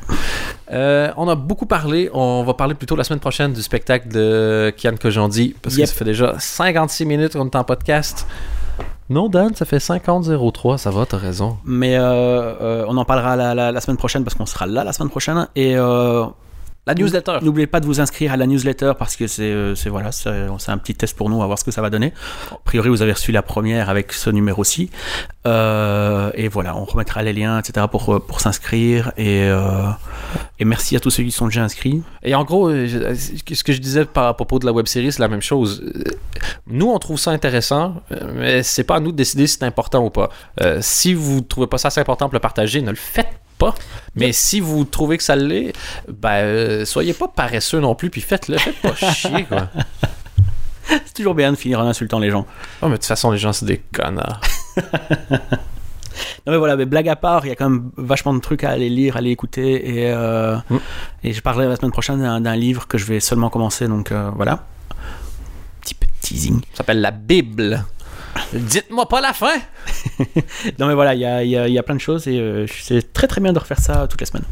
S1: Euh, on a beaucoup parlé, on va parler plutôt la semaine prochaine du spectacle de Kian Kojandi, parce
S2: Yep.
S1: que ça fait déjà 56 minutes qu'on est en podcast. Non, Dan, ça fait 50-03, ça va, t'as raison.
S2: Mais euh, euh, on en parlera la, la- la semaine prochaine parce qu'on sera là la semaine prochaine. Et euh,
S1: La newsletter.
S2: N'oubliez pas de vous inscrire à la newsletter parce que c'est euh, c'est- voilà, c'est c'est un petit test pour nous, à voir ce que ça va donner. A priori, vous avez reçu la première avec ce numéro-ci. Euh, et voilà, on remettra les liens, etc. pour, euh, pour s'inscrire. Et, euh, et merci à tous ceux qui sont déjà inscrits.
S1: Et en gros, ce que je disais par à propos de la web série, c'est la même chose. Nous, on trouve ça intéressant, mais c'est pas à nous de décider si c'est important ou pas. Euh, si vous trouvez pas ça assez important pour le partager, ne le faites pas. Mais si vous trouvez que ça l'est, ben, euh, soyez pas paresseux non plus, puis faites-le. Faites pas chier, quoi.
S2: C'est toujours bien de finir en insultant les gens.
S1: Oh, mais de toute façon, les gens, c'est des connards.
S2: Non mais voilà, mais blague à part, il y a quand même vachement de trucs à aller lire, à aller écouter. Et, euh,
S1: Mm.
S2: et je parlerai la semaine prochaine d'un livre que je vais seulement commencer. Donc euh, voilà. Petit peu de teasing.
S1: Ça s'appelle la Bible. Dites-moi pas la fin!
S2: Non mais voilà, il y a, plein de choses et euh, c'est très très bien de refaire ça toutes les semaines.